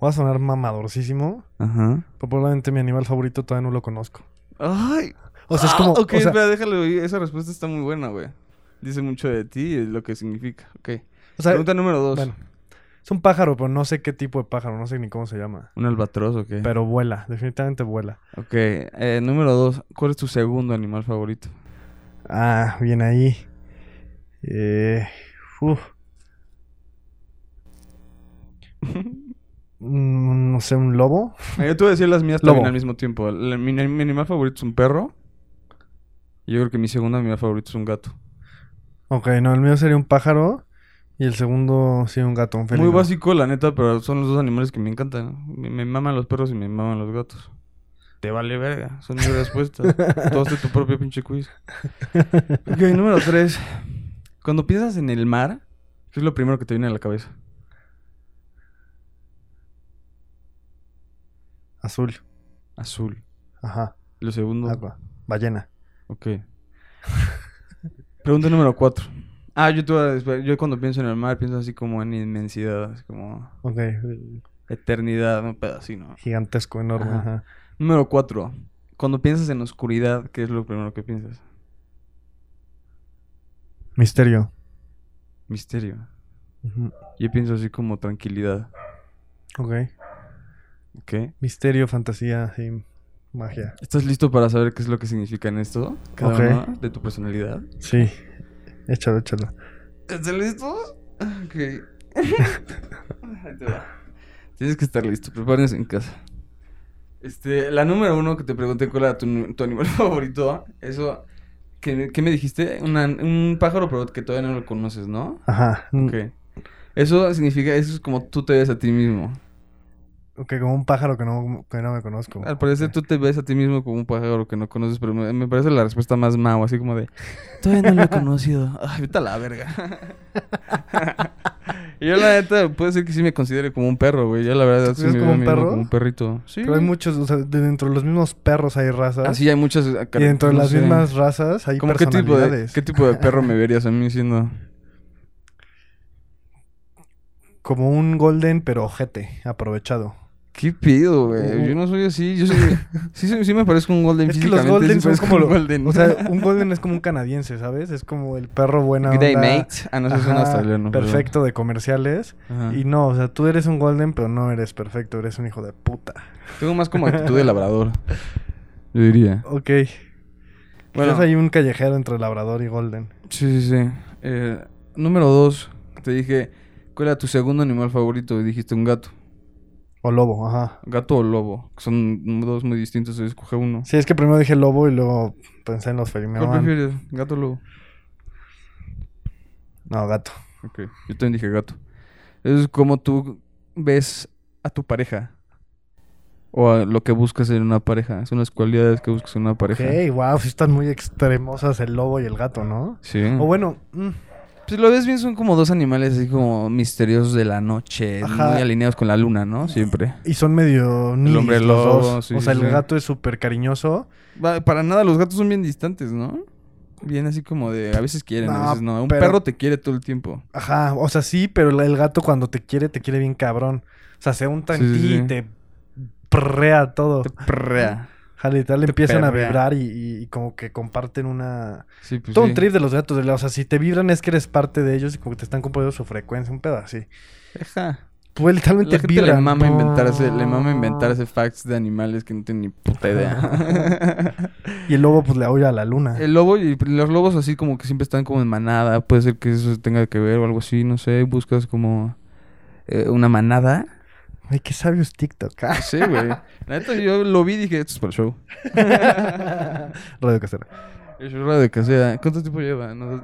[SPEAKER 3] Voy a sonar mamadorcísimo,
[SPEAKER 1] Ajá.
[SPEAKER 3] pero probablemente mi animal favorito todavía no lo conozco.
[SPEAKER 1] Ay.
[SPEAKER 3] O sea, es
[SPEAKER 1] Ah,
[SPEAKER 3] como...
[SPEAKER 1] Ok,
[SPEAKER 3] o sea,
[SPEAKER 1] espera, déjalo. Esa respuesta está muy buena, güey. Dice mucho de ti y lo que significa. Ok.
[SPEAKER 3] o sea,
[SPEAKER 1] pregunta número dos.
[SPEAKER 3] bueno, es un pájaro, pero no sé qué tipo de pájaro, no sé ni cómo se llama.
[SPEAKER 1] ¿Un albatros o qué?
[SPEAKER 3] Pero vuela, definitivamente vuela.
[SPEAKER 1] Ok. eh, número dos. ¿Cuál es tu segundo animal favorito?
[SPEAKER 3] Ah, bien ahí. Eh, uf. *laughs* No sé, un lobo.
[SPEAKER 1] Eh, Yo te voy a decir las mías
[SPEAKER 3] Lobo.
[SPEAKER 1] también al mismo tiempo. El- mi, mi animal favorito es un perro. Y yo creo que mi segundo animal favorito es un gato.
[SPEAKER 3] Ok, no, el mío sería un pájaro. Y el segundo, sí, un gato, un felino.
[SPEAKER 1] Muy básico, la neta, pero son los dos animales que me encantan. Me, me maman los perros y me maman los gatos. Te vale verga, son mis respuestas. *laughs* Tú haces tu propio pinche quiz. Ok, número tres. Cuando piensas en el mar, ¿qué es lo primero que te viene a la cabeza?
[SPEAKER 3] Azul.
[SPEAKER 1] Azul.
[SPEAKER 3] Ajá.
[SPEAKER 1] Lo segundo.
[SPEAKER 3] Agua. Ballena.
[SPEAKER 1] Ok. Pregunta número cuatro. Ah, yo, despe- yo cuando pienso en el mar pienso así como en inmensidad, así como
[SPEAKER 3] Ok.
[SPEAKER 1] eternidad, un pedacito.
[SPEAKER 3] Gigantesco, enorme.
[SPEAKER 1] Ajá.
[SPEAKER 3] Ajá.
[SPEAKER 1] Número cuatro. Cuando piensas en oscuridad, ¿qué es lo primero que piensas?
[SPEAKER 3] Misterio.
[SPEAKER 1] Misterio. Yo pienso así como tranquilidad.
[SPEAKER 3] Ok.
[SPEAKER 1] ¿Ok?
[SPEAKER 3] Misterio, fantasía, sí. Magia.
[SPEAKER 1] ¿Estás listo para saber qué es lo que significa en esto? Cada uno de tu personalidad.
[SPEAKER 3] Sí. Échalo, échalo.
[SPEAKER 1] ¿Estás listo? Ok. *laughs* Ahí te va. Tienes que estar listo. Prepárense en casa. Este, la número uno que te pregunté cuál era tu, tu animal *laughs* favorito. Eso. ¿Qué, qué me dijiste? Una- un pájaro, pero que todavía no lo conoces, ¿no?
[SPEAKER 3] Ajá.
[SPEAKER 1] Ok. Eso significa, eso es como tú te ves a ti mismo.
[SPEAKER 3] Ok, como un pájaro que no, que no me conozco.
[SPEAKER 1] Al parecer tú te ves a ti mismo como un pájaro que no conoces, pero me, me parece la respuesta más mao, así como de... Todavía no lo he conocido. *laughs* Ay, vete a la verga. *laughs* Yo, la neta, puede ser que sí me considere como un perro, güey. Yo, la verdad, sí
[SPEAKER 3] ¿Eres
[SPEAKER 1] me
[SPEAKER 3] como
[SPEAKER 1] veo
[SPEAKER 3] un perro?
[SPEAKER 1] como un perrito. Sí.
[SPEAKER 3] Pero hay muchos, o sea, de dentro de los mismos perros hay razas.
[SPEAKER 1] Así hay muchas.
[SPEAKER 3] y dentro de
[SPEAKER 1] no
[SPEAKER 3] las
[SPEAKER 1] sé.
[SPEAKER 3] mismas razas hay
[SPEAKER 1] ¿Cómo qué tipo, de,
[SPEAKER 3] personalidades.
[SPEAKER 1] qué tipo de perro me verías a mí siendo?
[SPEAKER 3] Como un golden, pero ojete, aprovechado.
[SPEAKER 1] ¿Qué pido, güey? Yo no soy así. Yo soy... *laughs* sí, sí, sí me parezco un golden
[SPEAKER 3] Es que los golden
[SPEAKER 1] sí
[SPEAKER 3] son como...
[SPEAKER 1] golden.
[SPEAKER 3] O sea, *laughs* un golden es como un canadiense, ¿sabes? Es como el perro buena
[SPEAKER 1] Good day, mate. Ah, no, ese es un australiano. pero-
[SPEAKER 3] Perfecto de comerciales.
[SPEAKER 1] Ajá.
[SPEAKER 3] Y no, o sea, tú eres un golden, pero no eres perfecto. Eres un hijo de puta.
[SPEAKER 1] Tengo más como actitud de *laughs* labrador. Yo diría.
[SPEAKER 3] Ok.
[SPEAKER 1] Bueno.
[SPEAKER 3] Quizás hay un callejero entre labrador y golden.
[SPEAKER 1] Sí, sí, sí. Eh, número dos. Te dije, ¿cuál era tu segundo animal favorito? Y dijiste un gato.
[SPEAKER 3] O lobo, ajá.
[SPEAKER 1] Gato o lobo. Son dos muy distintos. Escoge uno.
[SPEAKER 3] Sí, es que primero dije lobo y luego pensé en los
[SPEAKER 1] ¿Cuál
[SPEAKER 3] felinos.
[SPEAKER 1] prefieres? ¿Gato o lobo?
[SPEAKER 3] No, gato.
[SPEAKER 1] Ok. Yo también dije gato. Es como tú ves a tu pareja. O a lo que buscas en una pareja. Son las cualidades que buscas en una pareja.
[SPEAKER 3] Ok, wow, sí están muy extremosas el lobo y el gato, ¿no?
[SPEAKER 1] Sí.
[SPEAKER 3] O bueno, mm,
[SPEAKER 1] Si lo ves bien, son como dos animales así como misteriosos de la noche.
[SPEAKER 3] Ajá.
[SPEAKER 1] Muy alineados con la luna, ¿no? Siempre.
[SPEAKER 3] y son medio ninis
[SPEAKER 1] hombre
[SPEAKER 3] los
[SPEAKER 1] lobo,
[SPEAKER 3] dos.
[SPEAKER 1] sí,
[SPEAKER 3] o sea,
[SPEAKER 1] sí,
[SPEAKER 3] el gato es súper cariñoso.
[SPEAKER 1] Para nada, los gatos son bien distantes, ¿no? Bien así como de... A veces quieren, a veces no. Un
[SPEAKER 3] pero-
[SPEAKER 1] perro te quiere todo el tiempo.
[SPEAKER 3] Ajá, o sea, sí, pero el- el gato cuando te quiere, te quiere bien cabrón. O sea, se unta en
[SPEAKER 1] Sí,
[SPEAKER 3] ti y te prrea todo.
[SPEAKER 1] Te prrea.
[SPEAKER 3] Ajá, literal
[SPEAKER 1] te
[SPEAKER 3] empiezan a vibrar y, y- y como que comparten una...
[SPEAKER 1] Sí, pues
[SPEAKER 3] todo
[SPEAKER 1] sí.
[SPEAKER 3] un trip de los gatos. de la- O sea, si te vibran es que eres parte de ellos y como que te están compartiendo su frecuencia, un pedo así.
[SPEAKER 1] Ajá.
[SPEAKER 3] Pues literalmente
[SPEAKER 1] La gente
[SPEAKER 3] vibran.
[SPEAKER 1] le mama
[SPEAKER 3] No.
[SPEAKER 1] inventarse, le mama inventarse facts de animales que no tienen ni puta idea. *laughs*
[SPEAKER 3] Y el lobo pues le aúlla a la luna.
[SPEAKER 1] El lobo y los lobos así como que siempre están como en manada. Puede ser que eso tenga que ver o algo así, no sé. Buscas como eh, una manada.
[SPEAKER 3] Ay, qué sabio es TikTok.
[SPEAKER 1] No sé, güey. La neta, yo lo vi y dije, esto es para el show. *laughs*
[SPEAKER 3] Radio Casera.
[SPEAKER 1] De casera. ¿Cuánto tiempo lleva? No,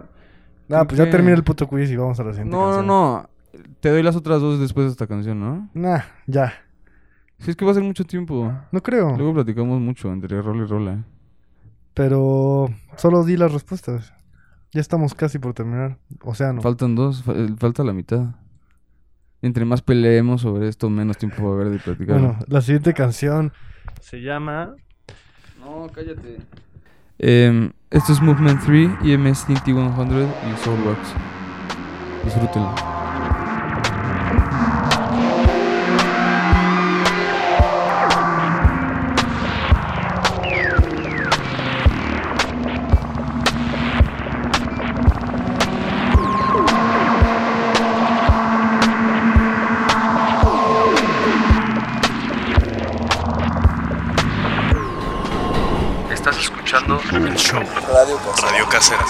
[SPEAKER 3] Ah, pues ya termina el puto quiz y vamos a la siguiente
[SPEAKER 1] no, no,
[SPEAKER 3] canción.
[SPEAKER 1] no. Te doy las otras dos después de esta canción, ¿no?
[SPEAKER 3] Nah, ya.
[SPEAKER 1] Sí, es que va a ser mucho tiempo.
[SPEAKER 3] No creo.
[SPEAKER 1] Luego platicamos mucho entre rol y rola.
[SPEAKER 3] Pero solo di las respuestas. Ya estamos casi por terminar. Océano.
[SPEAKER 1] Faltan dos, eh, falta la mitad. Entre más peleemos sobre esto, menos tiempo va a haber de platicar.
[SPEAKER 3] Bueno, la siguiente canción se llama...
[SPEAKER 1] No, cállate. Em, esto es Movement 3, EMS TNT 100 y Soul Rocks. Disfrútenlo.
[SPEAKER 5] Escuchando el show Radio Casera.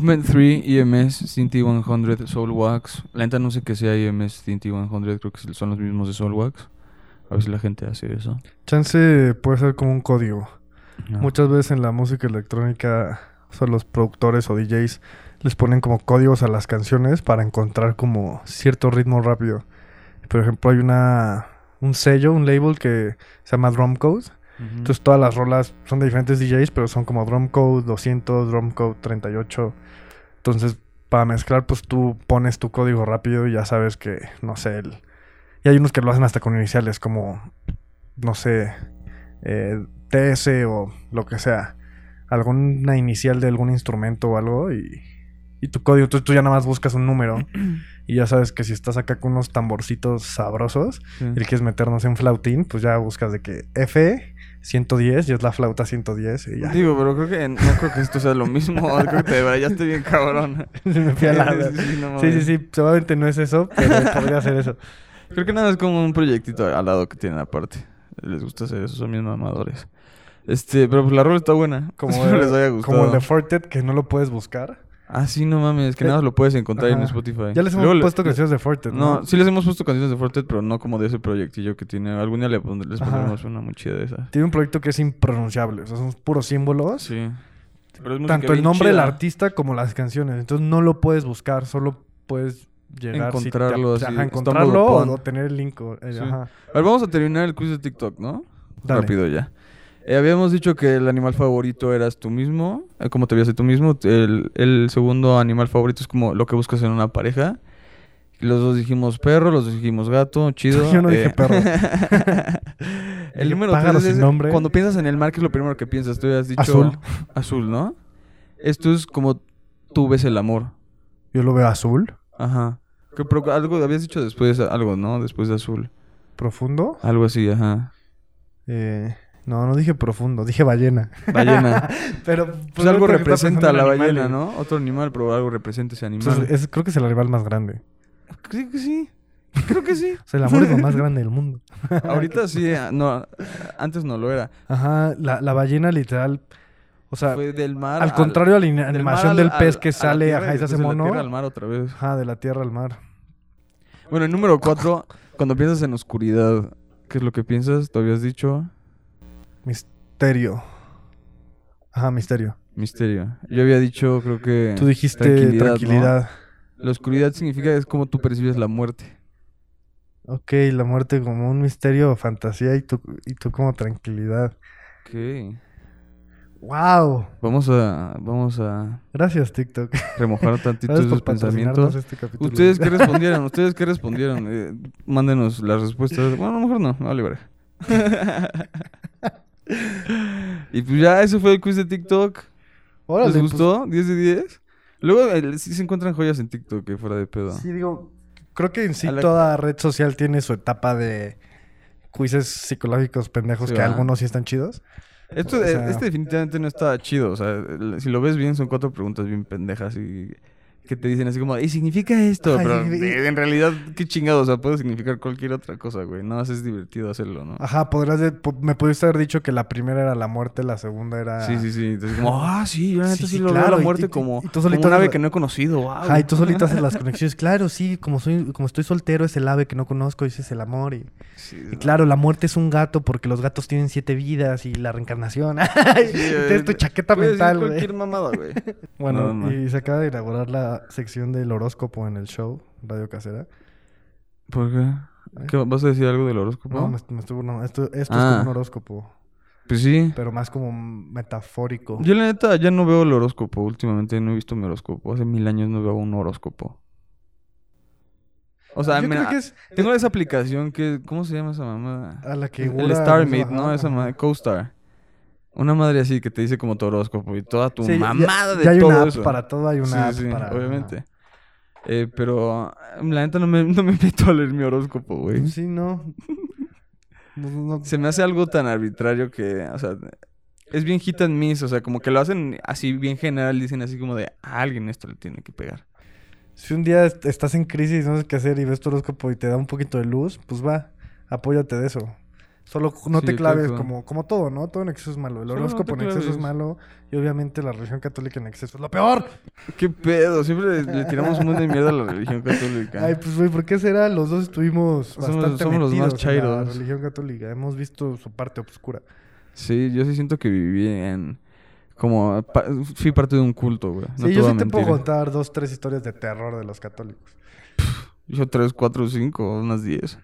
[SPEAKER 1] Movement 3, EMS, Cinti 100, Soulwax. La neta no sé qué sea EMS, Cinti 100, creo que son los mismos de Soulwax. A ver si la gente hace eso.
[SPEAKER 3] Chance puede ser como un código.
[SPEAKER 1] No.
[SPEAKER 3] Muchas veces en la música electrónica, o sea, los productores o DJs les ponen como códigos a las canciones para encontrar como cierto ritmo rápido. Por ejemplo, hay una un sello, un label que se llama Drum Code. Entonces todas las rolas son de diferentes DJs, pero son como Drum Code 200, Drum Code 38. Entonces, para mezclar, pues tú pones tu código rápido y ya sabes que, no sé, el... y hay unos que lo hacen hasta con iniciales, como, no sé, eh, TS o lo que sea. Alguna inicial de algún instrumento o algo y, y tu código. Entonces tú ya nada más buscas un número *clears throat* y ya sabes que si estás acá con unos tamborcitos sabrosos
[SPEAKER 1] Sí.
[SPEAKER 3] y le quieres meternos en flautín, pues ya buscas de que F 110 y es la flauta 110 y ya.
[SPEAKER 1] Digo, pero creo que no creo que esto sea lo mismo. *laughs* creo que te rayaste bien cabrón. *laughs*
[SPEAKER 3] Me fui a la-
[SPEAKER 1] Sí, sí, no
[SPEAKER 3] Sí, sí, seguramente no es eso, pero podría ser eso. *laughs*
[SPEAKER 1] Creo que nada es como un proyectito al lado que tienen aparte. Les gusta hacer eso, son bien mamadores. Este, pero pues la rola está buena.
[SPEAKER 3] Como, el,
[SPEAKER 1] les haya gustado.
[SPEAKER 3] como el de Fortet que no lo puedes buscar.
[SPEAKER 1] Ah, sí, no mames, que
[SPEAKER 3] Eh,
[SPEAKER 1] nada lo puedes encontrar en. Spotify.
[SPEAKER 3] Ya les hemos
[SPEAKER 1] Luego
[SPEAKER 3] puesto
[SPEAKER 1] le-
[SPEAKER 3] canciones de Fortet, ¿no?
[SPEAKER 1] No, sí les hemos puesto canciones de Fortet, pero no como de ese proyectillo que tiene. Algún día le pondré- les
[SPEAKER 3] Ajá.
[SPEAKER 1] pondremos una muy chida de esas.
[SPEAKER 3] Tiene un proyecto que es impronunciable, o sea, son puros símbolos.
[SPEAKER 1] Sí. Pero es
[SPEAKER 3] Tanto el nombre del artista como las canciones. Entonces no lo puedes buscar, solo puedes llegar si te-
[SPEAKER 1] Encontrarlo así,
[SPEAKER 3] ajá, encontrarlo o, tener el link. eh,
[SPEAKER 1] Sí.
[SPEAKER 3] ajá.
[SPEAKER 1] A ver, vamos a terminar el quiz de TikTok, ¿no?
[SPEAKER 3] Dale.
[SPEAKER 1] Rápido ya. Eh, habíamos dicho que el animal favorito eras tú mismo. eh, ¿Cómo te veías tú mismo? El, el segundo animal favorito es como lo que buscas en una pareja. Los dos dijimos perro, los dos dijimos gato, chido. *laughs*
[SPEAKER 3] Yo no dije perro. *laughs*
[SPEAKER 1] el
[SPEAKER 3] Dije
[SPEAKER 1] número tres es
[SPEAKER 3] nombre.
[SPEAKER 1] Cuando piensas en el mar, ¿qué es lo primero que piensas? Tú has dicho
[SPEAKER 3] Azul.
[SPEAKER 1] Azul, ¿no? Esto es como tú ves el amor.
[SPEAKER 3] Yo lo veo azul,
[SPEAKER 1] Ajá. Que, pero algo habías dicho después, algo, ¿no? Después de azul.
[SPEAKER 3] profundo.
[SPEAKER 1] Algo así, ajá.
[SPEAKER 3] Eh, no, no dije profundo, dije ballena.
[SPEAKER 1] Ballena. *laughs*
[SPEAKER 3] Pero
[SPEAKER 1] Pues algo
[SPEAKER 3] creo que estaba
[SPEAKER 1] representa a la
[SPEAKER 3] en
[SPEAKER 1] ballena. ¿no? Otro animal, pero algo representa ese animal.
[SPEAKER 3] Entonces, es- creo que es el animal más grande.
[SPEAKER 1] Sí, que sí. Creo que sí. *laughs*
[SPEAKER 3] O sea, el amor es lo más *laughs* grande del mundo.
[SPEAKER 1] Ahorita sí, ah, no, antes no lo era.
[SPEAKER 3] Ajá, la, la ballena literal. O sea,
[SPEAKER 1] Fue del mar
[SPEAKER 3] al contrario a la
[SPEAKER 1] del
[SPEAKER 3] animación
[SPEAKER 1] mar
[SPEAKER 3] del
[SPEAKER 1] al-
[SPEAKER 3] pez
[SPEAKER 1] al-
[SPEAKER 3] que sale,
[SPEAKER 1] tierra
[SPEAKER 3] ajá, y se hace
[SPEAKER 1] después de la
[SPEAKER 3] mono.
[SPEAKER 1] tierra al mar otra vez.
[SPEAKER 3] Ajá, de la tierra al mar.
[SPEAKER 1] Bueno, el número cuatro, cuando piensas en oscuridad, ¿qué es lo que piensas? ¿Te habías dicho?
[SPEAKER 3] Misterio. Ajá, misterio.
[SPEAKER 1] Misterio. Yo había dicho, creo que...
[SPEAKER 3] Tú dijiste tranquilidad.
[SPEAKER 1] ¿no? La oscuridad significa es como tú percibes la muerte.
[SPEAKER 3] Ok, la muerte como un misterio o fantasía y tú, y tú como tranquilidad.
[SPEAKER 1] Ok.
[SPEAKER 3] ¡Wow!
[SPEAKER 1] Vamos a, vamos a
[SPEAKER 3] Gracias, TikTok.
[SPEAKER 1] remojar *laughs* tantito esos pensamientos.
[SPEAKER 3] este.
[SPEAKER 1] ¿Ustedes qué respondieron? ¿Ustedes qué respondieron? Eh, mándenos las respuestas. Bueno, a lo mejor no, no verga. *laughs* y pues ya, ese fue el quiz de TikTok.
[SPEAKER 3] Órale,
[SPEAKER 1] ¿Les
[SPEAKER 3] pues,
[SPEAKER 1] gustó? ¿10 de 10? Luego eh, sí se encuentran joyas en TikTok, que fuera de pedo.
[SPEAKER 3] Sí, digo, creo que en sí
[SPEAKER 1] la-
[SPEAKER 3] toda red social tiene su etapa de quizzes psicológicos pendejos
[SPEAKER 1] Sí,
[SPEAKER 3] que algunos sí están chidos.
[SPEAKER 1] Esto,
[SPEAKER 3] O sea-
[SPEAKER 1] este definitivamente no está chido. O sea, si lo ves bien, son cuatro preguntas bien pendejas y que te dicen así como, ¿y significa esto?
[SPEAKER 3] Ay,
[SPEAKER 1] Pero
[SPEAKER 3] y-
[SPEAKER 1] eh, en realidad, qué chingado. O sea, puede significar cualquier otra cosa, güey. No, es divertido hacerlo, ¿no?
[SPEAKER 3] Ajá, podrías de- po- me pudiste haber dicho que la primera era la muerte, la segunda era...
[SPEAKER 1] Sí, sí, sí. Entonces, como, ah, sí, yo
[SPEAKER 3] Sí,
[SPEAKER 1] sí, lo
[SPEAKER 3] claro,
[SPEAKER 1] la muerte
[SPEAKER 3] y-
[SPEAKER 1] como,
[SPEAKER 3] y tú solito
[SPEAKER 1] como un ave que no he conocido. Wow.
[SPEAKER 3] Ajá, y tú solito haces las *laughs* conexiones. Claro, sí, como soy, como estoy soltero es el ave que no conozco, ese es el amor. Y,
[SPEAKER 1] Sí,
[SPEAKER 3] y claro, la muerte es un gato porque los gatos tienen siete vidas y la reencarnación. *laughs* Tienes tu chaqueta
[SPEAKER 1] puedes decir
[SPEAKER 3] mental, güey.
[SPEAKER 1] cualquier mamada, güey. *laughs*
[SPEAKER 3] Bueno,
[SPEAKER 1] No, no.
[SPEAKER 3] y se acaba de inaugurar la sección del horóscopo en el show Radio Casera.
[SPEAKER 1] ¿Por qué? ¿Qué, ¿Vas a decir algo del horóscopo?
[SPEAKER 3] No, me, me esto, esto es
[SPEAKER 1] Ah.
[SPEAKER 3] como un horóscopo,
[SPEAKER 1] Pues sí.
[SPEAKER 3] pero más como metafórico.
[SPEAKER 1] Yo la neta ya no veo el horóscopo. Últimamente no he visto mi horóscopo. Hace mil años no veo un horóscopo. O sea, mira,
[SPEAKER 3] es
[SPEAKER 1] tengo esa aplicación que... ¿Cómo se llama esa mamá?
[SPEAKER 3] a la que
[SPEAKER 1] El StarMate, ¿no? Esa madre, CoStar. Una madre así que te dice como tu horóscopo y toda tu
[SPEAKER 3] Sí, ya-
[SPEAKER 1] mamada de
[SPEAKER 3] ya hay
[SPEAKER 1] todo
[SPEAKER 3] una app
[SPEAKER 1] eso.
[SPEAKER 3] para todo, hay una
[SPEAKER 1] sí,
[SPEAKER 3] app
[SPEAKER 1] sí,
[SPEAKER 3] para...
[SPEAKER 1] obviamente. Eh, pero la neta no me, no me *laughs* meto a leer mi horóscopo, güey.
[SPEAKER 3] Sí, no. No.
[SPEAKER 1] Se me hace algo tan arbitrario que, o sea, es bien hit and miss, o sea, como que lo hacen así bien general, dicen así como de a alguien esto le tiene que pegar.
[SPEAKER 3] Si un día est- estás en crisis y no sabes qué hacer y ves tu horóscopo y te da un poquito de luz, pues va, apóyate de eso. Solo no
[SPEAKER 1] Sí,
[SPEAKER 3] te claves como, como todo, ¿no? Todo en exceso es malo. El
[SPEAKER 1] no
[SPEAKER 3] horóscopo en exceso es malo. Y obviamente la religión católica en exceso es lo peor.
[SPEAKER 1] ¿Qué pedo? Siempre le, le tiramos un montón de mierda a la religión católica.
[SPEAKER 3] Ay, pues, güey, ¿por qué será? Los dos estuvimos
[SPEAKER 1] Somos-
[SPEAKER 3] bastante
[SPEAKER 1] somos los más
[SPEAKER 3] metidos en la
[SPEAKER 1] chairos.
[SPEAKER 3] religión católica. Hemos visto su parte oscura.
[SPEAKER 1] Sí, yo sí siento que viví en... Como... pa- fui parte de un culto, güey. No
[SPEAKER 3] sí, yo sí te puedo contar dos, tres historias de terror de los católicos.
[SPEAKER 1] Yo tres, cuatro, cinco, unas diez.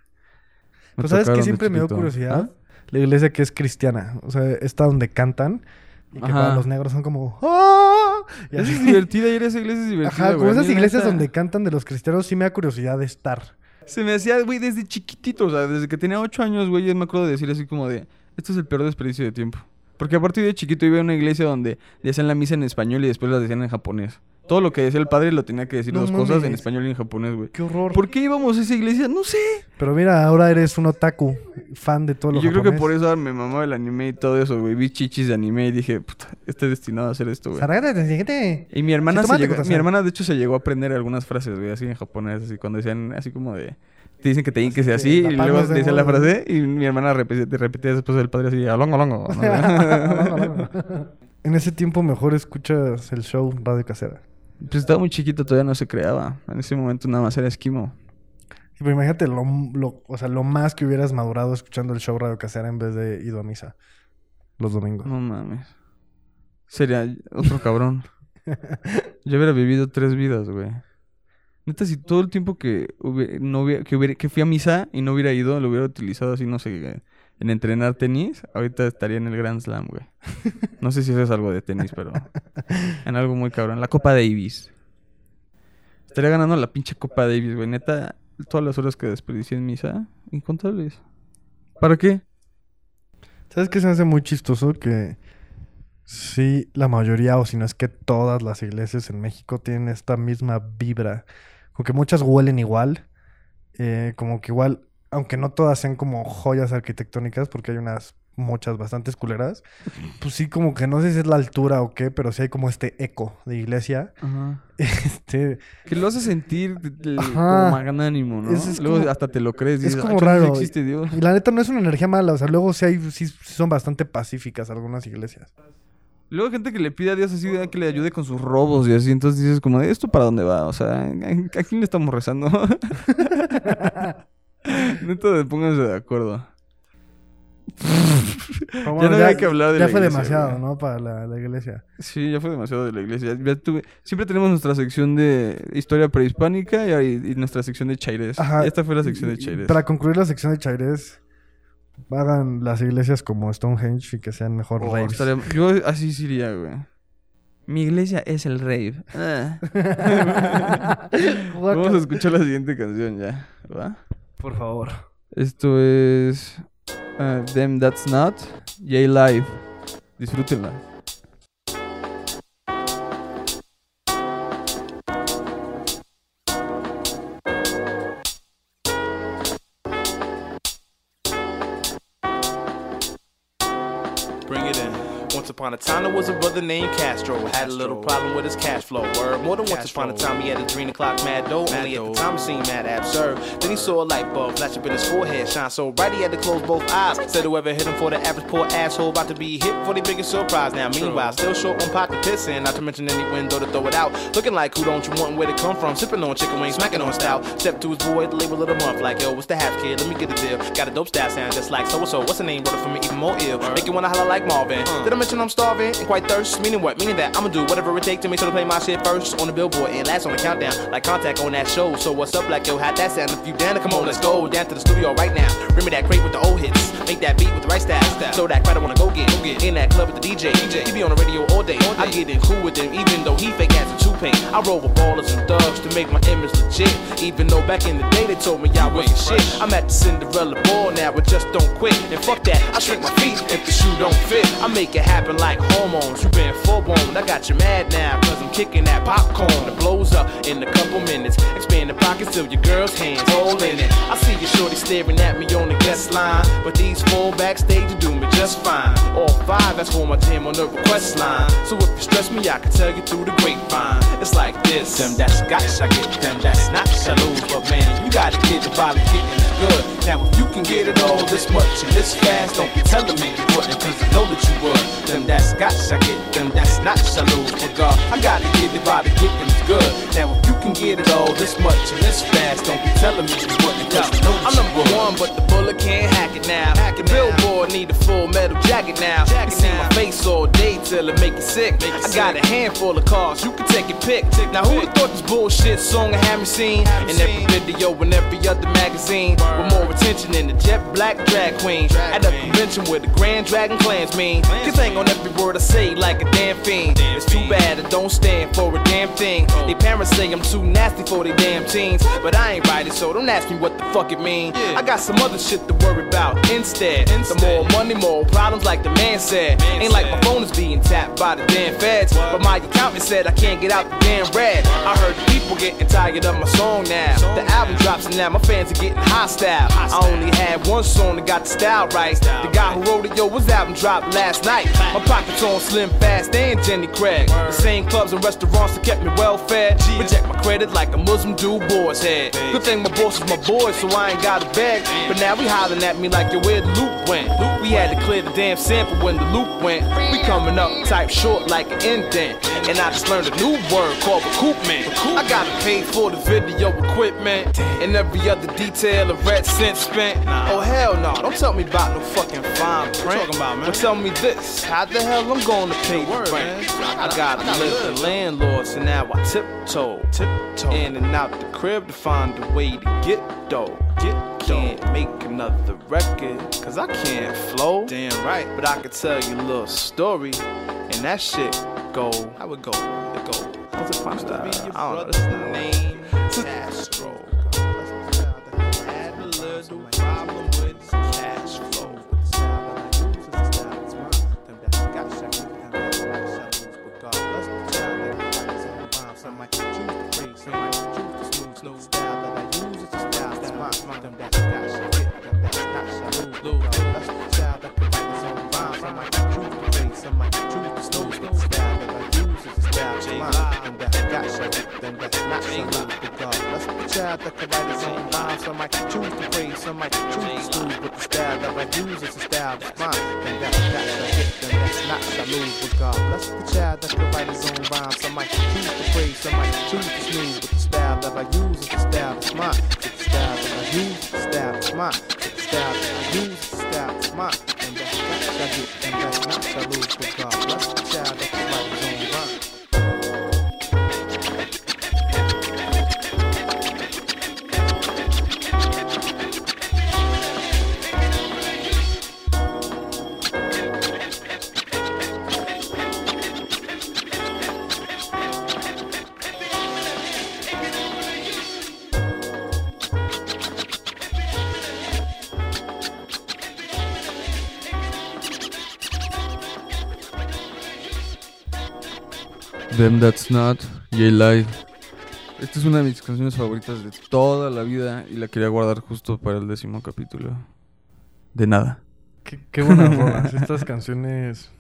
[SPEAKER 1] Me
[SPEAKER 3] Pues, ¿sabes
[SPEAKER 1] de
[SPEAKER 3] siempre me dio curiosidad?
[SPEAKER 1] ¿Ah?
[SPEAKER 3] La iglesia que es cristiana. O sea, está donde cantan. Y que para los negros son como... ¡Ah! Y así.
[SPEAKER 1] es divertida ir a esa iglesia es divertida,
[SPEAKER 3] Ajá, como esas iglesias donde cantan de los cristianos, sí me da curiosidad de estar.
[SPEAKER 1] Se me hacía, güey, desde chiquitito. O sea, desde que tenía ocho años, güey, yo me acuerdo de decir así como de... Esto es el peor desperdicio de tiempo. Porque a partir de chiquito iba a una iglesia donde le hacían la misa en español y después la decían en japonés. Todo lo que decía el padre lo tenía que decir
[SPEAKER 3] No
[SPEAKER 1] dos cosas en español y en japonés, güey.
[SPEAKER 3] Qué horror.
[SPEAKER 1] ¿Por qué íbamos a esa iglesia? No sé.
[SPEAKER 3] Pero mira, ahora eres un otaku, fan de todo lo
[SPEAKER 1] Y yo creo que por eso me mamaba el anime y todo eso, güey. Vi chichis de anime y dije, puta, estoy destinado a hacer esto, güey. Y mi hermana,
[SPEAKER 3] Sí,
[SPEAKER 1] se
[SPEAKER 3] tomate,
[SPEAKER 1] llegó-
[SPEAKER 3] corazón.
[SPEAKER 1] mi hermana de hecho se llegó a aprender algunas frases, güey, así en japonés, así cuando decían así como de... Te dicen que te que sea así y luego
[SPEAKER 3] de
[SPEAKER 1] decía la frase y mi hermana repetía, te repetía después del padre así, *laughs* alongo, alongo.
[SPEAKER 3] en ese tiempo mejor escuchas el show Radio Casera.
[SPEAKER 1] Pues estaba muy chiquito, todavía no se creaba. En ese momento nada más era esquimo.
[SPEAKER 3] Sí, pero imagínate lo, lo- o sea, lo más que hubieras madurado escuchando el show Radio Casera en vez de ido a misa los domingos.
[SPEAKER 1] No mames. Sería otro cabrón. *laughs* Yo hubiera vivido tres vidas, güey. Neta, si todo el tiempo que, hubie- no hubiera, que, hubiera- que fui a misa y no hubiera ido, lo hubiera utilizado así, no sé, en entrenar tenis, ahorita estaría en el Grand Slam, güey. *laughs* No sé si eso es algo de tenis, pero *laughs* en algo muy cabrón. La Copa Davis. Estaría ganando la pinche Copa Davis, güey. Neta, todas las horas que desperdicié en misa, incontables. ¿Para qué?
[SPEAKER 3] ¿Sabes qué se hace muy chistoso? Que sí, la mayoría, o si no es que todas las iglesias en México tienen esta misma vibra. Como que muchas huelen igual. eh, como que igual, aunque no todas sean como joyas arquitectónicas, porque hay unas muchas bastantes culeras. Pues sí, como que no sé si es la altura o qué, pero sí hay como este eco de iglesia.
[SPEAKER 1] Ajá. *laughs*
[SPEAKER 3] Este,
[SPEAKER 1] Que lo hace sentir como magnánimo, ¿no?
[SPEAKER 3] Es- es
[SPEAKER 1] Luego
[SPEAKER 3] como-
[SPEAKER 1] hasta te lo crees.
[SPEAKER 3] es
[SPEAKER 1] dices,
[SPEAKER 3] como
[SPEAKER 1] "Ah,
[SPEAKER 3] raro".
[SPEAKER 1] existe Dios.
[SPEAKER 3] y la neta no es una energía mala, o sea, luego sí, hay, sí, sí son bastante pacíficas algunas iglesias.
[SPEAKER 1] Luego hay gente que le pide a Dios así de que le ayude con sus robos y así. Entonces dices como, ¿esto para dónde va? O sea, ¿a a quién le estamos rezando? *laughs* *laughs* Neta, pónganse de acuerdo. Ya no había que hablar de
[SPEAKER 3] ya
[SPEAKER 1] la
[SPEAKER 3] fue
[SPEAKER 1] iglesia,
[SPEAKER 3] demasiado,
[SPEAKER 1] güey.
[SPEAKER 3] ¿no? Para la, la iglesia.
[SPEAKER 1] Sí, ya fue demasiado de la iglesia. Ya tuve- Siempre tenemos nuestra sección de historia prehispánica y, ahí- y nuestra sección de chaires.
[SPEAKER 3] Ajá.
[SPEAKER 1] Esta fue la sección de chaires.
[SPEAKER 3] Para concluir la sección de Chaires, hagan las iglesias como Stonehenge y que sean mejor
[SPEAKER 1] Oh,
[SPEAKER 3] raves.
[SPEAKER 1] estaría- Yo así sí iría, güey. Mi iglesia es el rave. *laughs* Ah. Vamos a *laughs* escuchar la siguiente canción ya, ¿va?
[SPEAKER 3] Por favor.
[SPEAKER 1] Esto es uh, Them That's Not, Yay Live. Disfrútenla.
[SPEAKER 6] Upon a time, there was a brother named Castro. Had a little problem with his cash flow. Word. More than once upon a time, he had a dream o'clock mad dough. Only at the time, it seemed mad absurd. Then he saw a light bulb flash up in his forehead, shine so bright he had to close both eyes. Said whoever hit him for the average poor asshole, about to be hit for the biggest surprise. Now, meanwhile, still short one pocket pissing, not to mention any window to throw it out. Looking like who don't you want and where to come from? Sipping on chicken wings, smacking on stout. Step to his boy, the label of the month, like yo, what's the half kid? Let me get a deal. Got a dope style sound just like so and so. What's the name? Brother for me, even more ill. Make you wanna holler like Marvin. Did I mention I'm starving and quite thirst? Meaning what? Meaning that I'ma do whatever it takes to make sure to play my shit first on the billboard and last on the countdown. Like contact on that show. So what's up, like yo, how that sound? If you down to come on, let's go down to the studio right now. Bring me that crate with the old hits. Make that beat with the right style. So that crowd I wanna go get. In that club with the DJ. DJ. He be on the radio all day. I get in cool with him, even though he fake ass and two paint. I roll with ballers and thugs to make my image legit. Even though back in the day they told me I was shit. I'm at the Cinderella ball now, but just don't quit. And fuck that, I shrink my feet if the shoe don't fit. I make it happen like hormones. You been full blown. I got you mad now, cause I'm kicking that popcorn. It blows up in a couple minutes. Expand the pockets till your girl's hands holding it. I see your shorty staring at me on the guest line. But these four backstage do me just fine. All five, that's for my team on the request line. So if you stress me, I can tell you through the grapevine. It's like this. Them that's got I get them that's not I lose. But man, you gotta get the body getting good.
[SPEAKER 7] Now if you can get it all this much and this fast, don't be telling me you wouldn't, cause I know that you would. Them that's got, I get them that's not, I lose. But God, I gotta get it by the getting it's good. Now if you can get it all this much and this fast, don't be telling me you wouldn't, cause I know that
[SPEAKER 6] I'm
[SPEAKER 7] you
[SPEAKER 6] number
[SPEAKER 7] would.
[SPEAKER 6] one, but the bullet can't hack it now. the billboard need a full metal jacket now. you see my face all day till it make you sick. I got a handful of cars, you can take your pick. Now who would've thought this bullshit song I haven't seen in every video and every other magazine with more attention than the jet black drag queen at a convention with the Grand Dragon clans mean. Cause ain't on every word I say like a damn fiend. It's too bad I don't stand for a damn thing. They parents say I'm too nasty for they damn teens, but I ain't right so don't ask me what the fuck it mean. I got some other shit to worry about instead. Some more money, more problems, like the man said. Ain't like my phone is being tapped by the damn feds, but my accountant said I can't get out the damn red. I heard the people getting tired of my song now. The album drops and now my fans are getting hostile. I only had one song that got the style right. The guy who wrote it, yo, his album dropped last night. My pockets on Slim Fast and Jenny Craig. The same clubs and restaurants that kept me well fed. Reject my credit like a Muslim dude boy's head. Good thing my boss is my boy, so I ain't gotta beg. But now we hollering at me like, yo, where the loop went? We had to clear the damn sample when the loop went. We coming up type short like an indent. And I just learned a new word called recoupment. I gotta pay for the video equipment and every other detail a red cent spent. Oh hell no, don't tell me about no fucking fine print.
[SPEAKER 7] talking about, man?
[SPEAKER 6] But tell me this, how the hell I'm gonna pay the rent? I gotta live the landlord, so now I tiptoe,
[SPEAKER 7] Tiptoe.
[SPEAKER 6] in and out the crib to find a way to get dough. Get can't make another record, cause I can't flow.
[SPEAKER 7] Damn right.
[SPEAKER 6] But I could tell you a little story, and that shit go.
[SPEAKER 7] How it go? It go.
[SPEAKER 6] What's it?
[SPEAKER 7] Used to be your
[SPEAKER 6] I don't know. This is the name. Child that could write his own rhymes, some might choose to praise, some might choose to smooth, but the style that I use is a style that's mine. And that's got to hit, then that's not salute. But God bless the child that could write his own rhymes, some might choose to praise, some might choose to smooth, but the style that I use is the style that's mine. The style that I use is the style that's mine. The style that I use is the style that's mine. And that's got to hit, then that's not salute. But God bless the
[SPEAKER 1] Them That's Not, J Live. Esta es una de mis canciones favoritas de toda la vida y la quería guardar justo para el décimo capítulo. De nada.
[SPEAKER 3] Qué, qué buenas *laughs* rolas. Estas canciones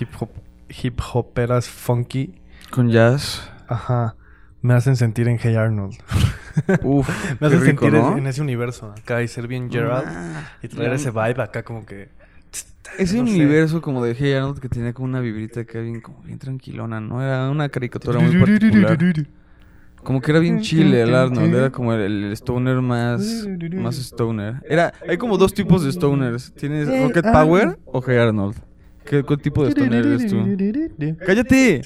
[SPEAKER 3] hip hop, hip hoperas funky.
[SPEAKER 1] Con jazz.
[SPEAKER 3] Ajá. Me hacen sentir en Hey Arnold. *laughs*
[SPEAKER 1] Uf, *laughs*
[SPEAKER 3] Me hacen
[SPEAKER 1] rico,
[SPEAKER 3] sentir
[SPEAKER 1] ¿no?
[SPEAKER 3] en ese universo acá y ser bien Gerald. y traer ese vibe acá como que...
[SPEAKER 1] Ese
[SPEAKER 3] no sé.
[SPEAKER 1] universo como de Hey Arnold que tenía como una vibrita que bien, como bien tranquilona, ¿no? Era una caricatura muy particular. Como que era bien chile el Arnold, era como el, el stoner más, más stoner. Era, hay como dos tipos de stoners. ¿Tienes Rocket Power o Hey Arnold? ¿Qué, qué tipo de stoner eres tú? ¡Cállate!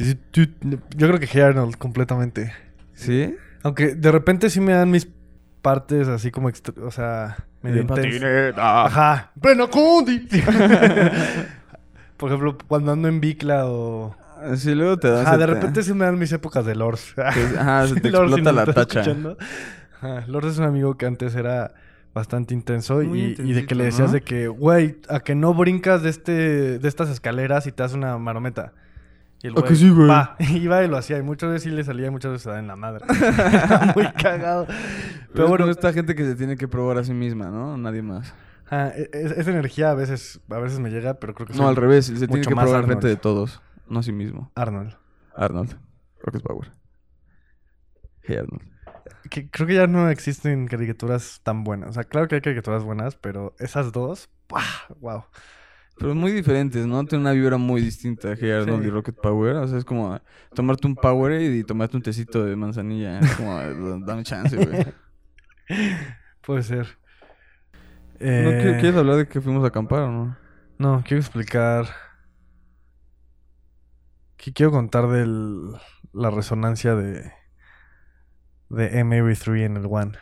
[SPEAKER 3] Yo creo que Hey Arnold completamente.
[SPEAKER 1] ¿Sí?
[SPEAKER 3] Aunque de repente sí me dan mis partes así como... extra- o sea... medio intensas. Ajá. Pleno Cundi. *laughs* Por ejemplo, cuando ando en Bicla o...
[SPEAKER 1] Sí, luego te das.
[SPEAKER 3] De repente sí me dan mis épocas de Lors. *laughs*
[SPEAKER 1] Ajá, se *laughs* te
[SPEAKER 3] Lors,
[SPEAKER 1] explota la tacha.
[SPEAKER 3] escuchando. Ajá, Lors es un amigo que antes era bastante intenso y, y de que le decías
[SPEAKER 1] ¿no?
[SPEAKER 3] de que, güey, a que no brincas de este de estas escaleras y te das una marometa. Y el
[SPEAKER 1] ¿A que sí, güey? *laughs*
[SPEAKER 3] iba y lo hacía. Y muchas veces sí le salía y muchas veces se da en la madre. *laughs* Muy cagado.
[SPEAKER 1] Pero
[SPEAKER 3] Pero bueno,
[SPEAKER 1] bueno, esta gente que se tiene que probar a sí misma, ¿no? Nadie más.
[SPEAKER 3] ajá, e- es- esa energía a veces, a veces me llega, pero creo que
[SPEAKER 1] No, al revés. Se tiene que probar
[SPEAKER 3] Arnold.
[SPEAKER 1] frente de todos. No a sí mismo.
[SPEAKER 3] Arnold.
[SPEAKER 1] Arnold. Rocket Power. Hey Arnold.
[SPEAKER 3] que creo que ya no existen caricaturas tan buenas. O sea, claro que hay caricaturas buenas, pero esas dos, wow.
[SPEAKER 1] Pero muy diferentes, ¿no? Tiene una vibra muy distinta a Hey Arnold
[SPEAKER 3] Sí.
[SPEAKER 1] y Rocket Power. O sea, es como tomarte un Powerade y tomarte un tecito de manzanilla. Es como, *laughs* dame chance, güey.
[SPEAKER 3] Puede ser.
[SPEAKER 1] ¿No
[SPEAKER 3] Eh,
[SPEAKER 1] qui- quieres hablar de que fuimos a acampar o no?
[SPEAKER 3] No, quiero explicar. Que quiero contar de la resonancia de. de M3 en el One.